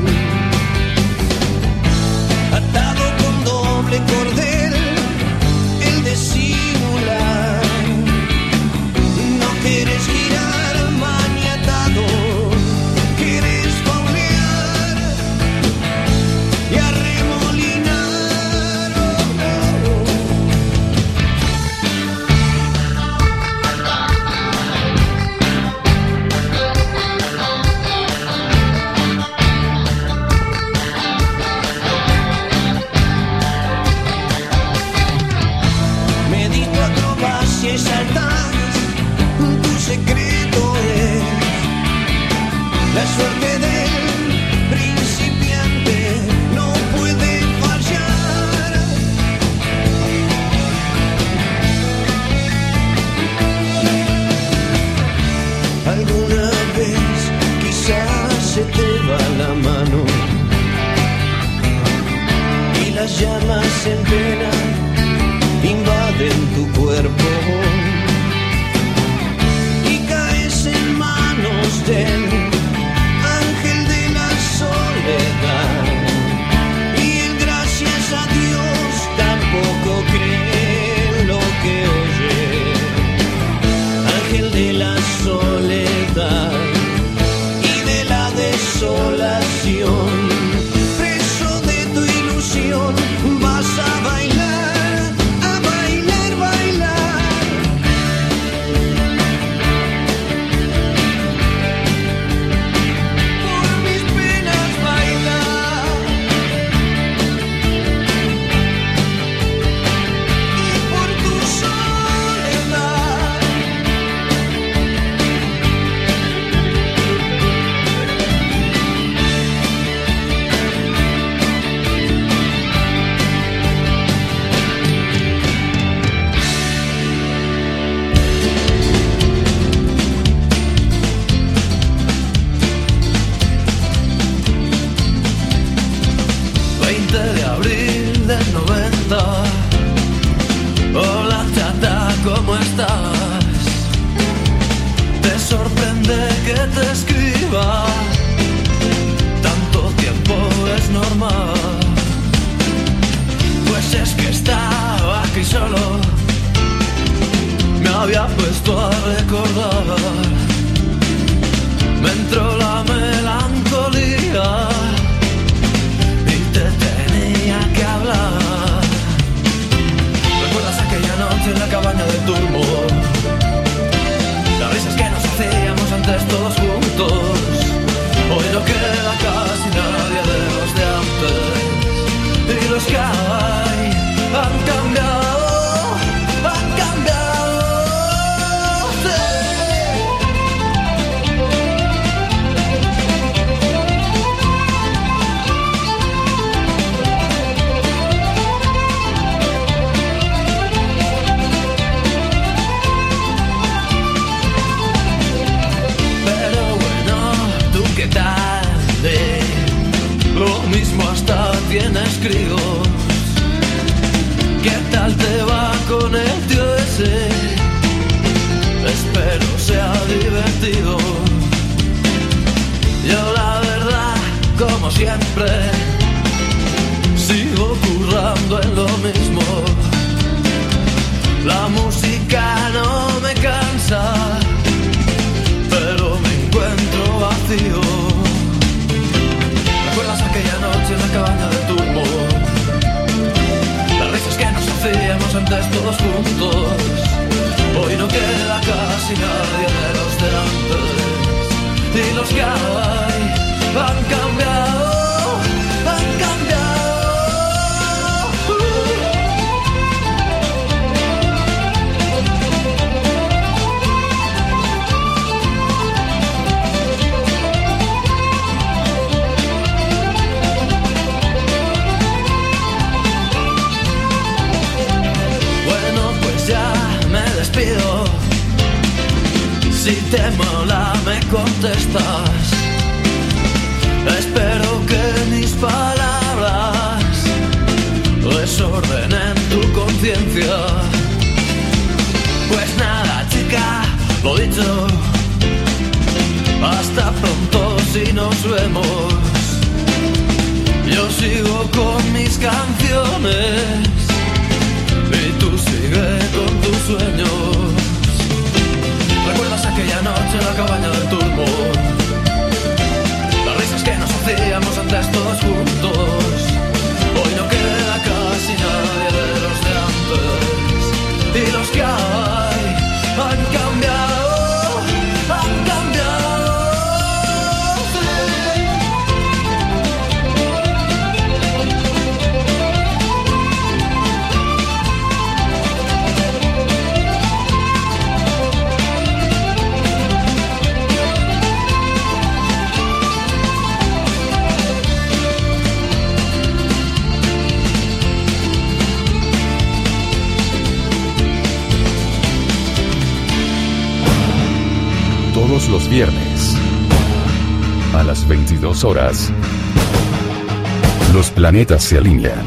Speaker 19: Planetas se alinean.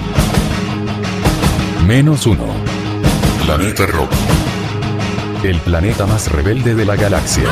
Speaker 19: Menos uno. Planeta Rock. El planeta más rebelde de la galaxia.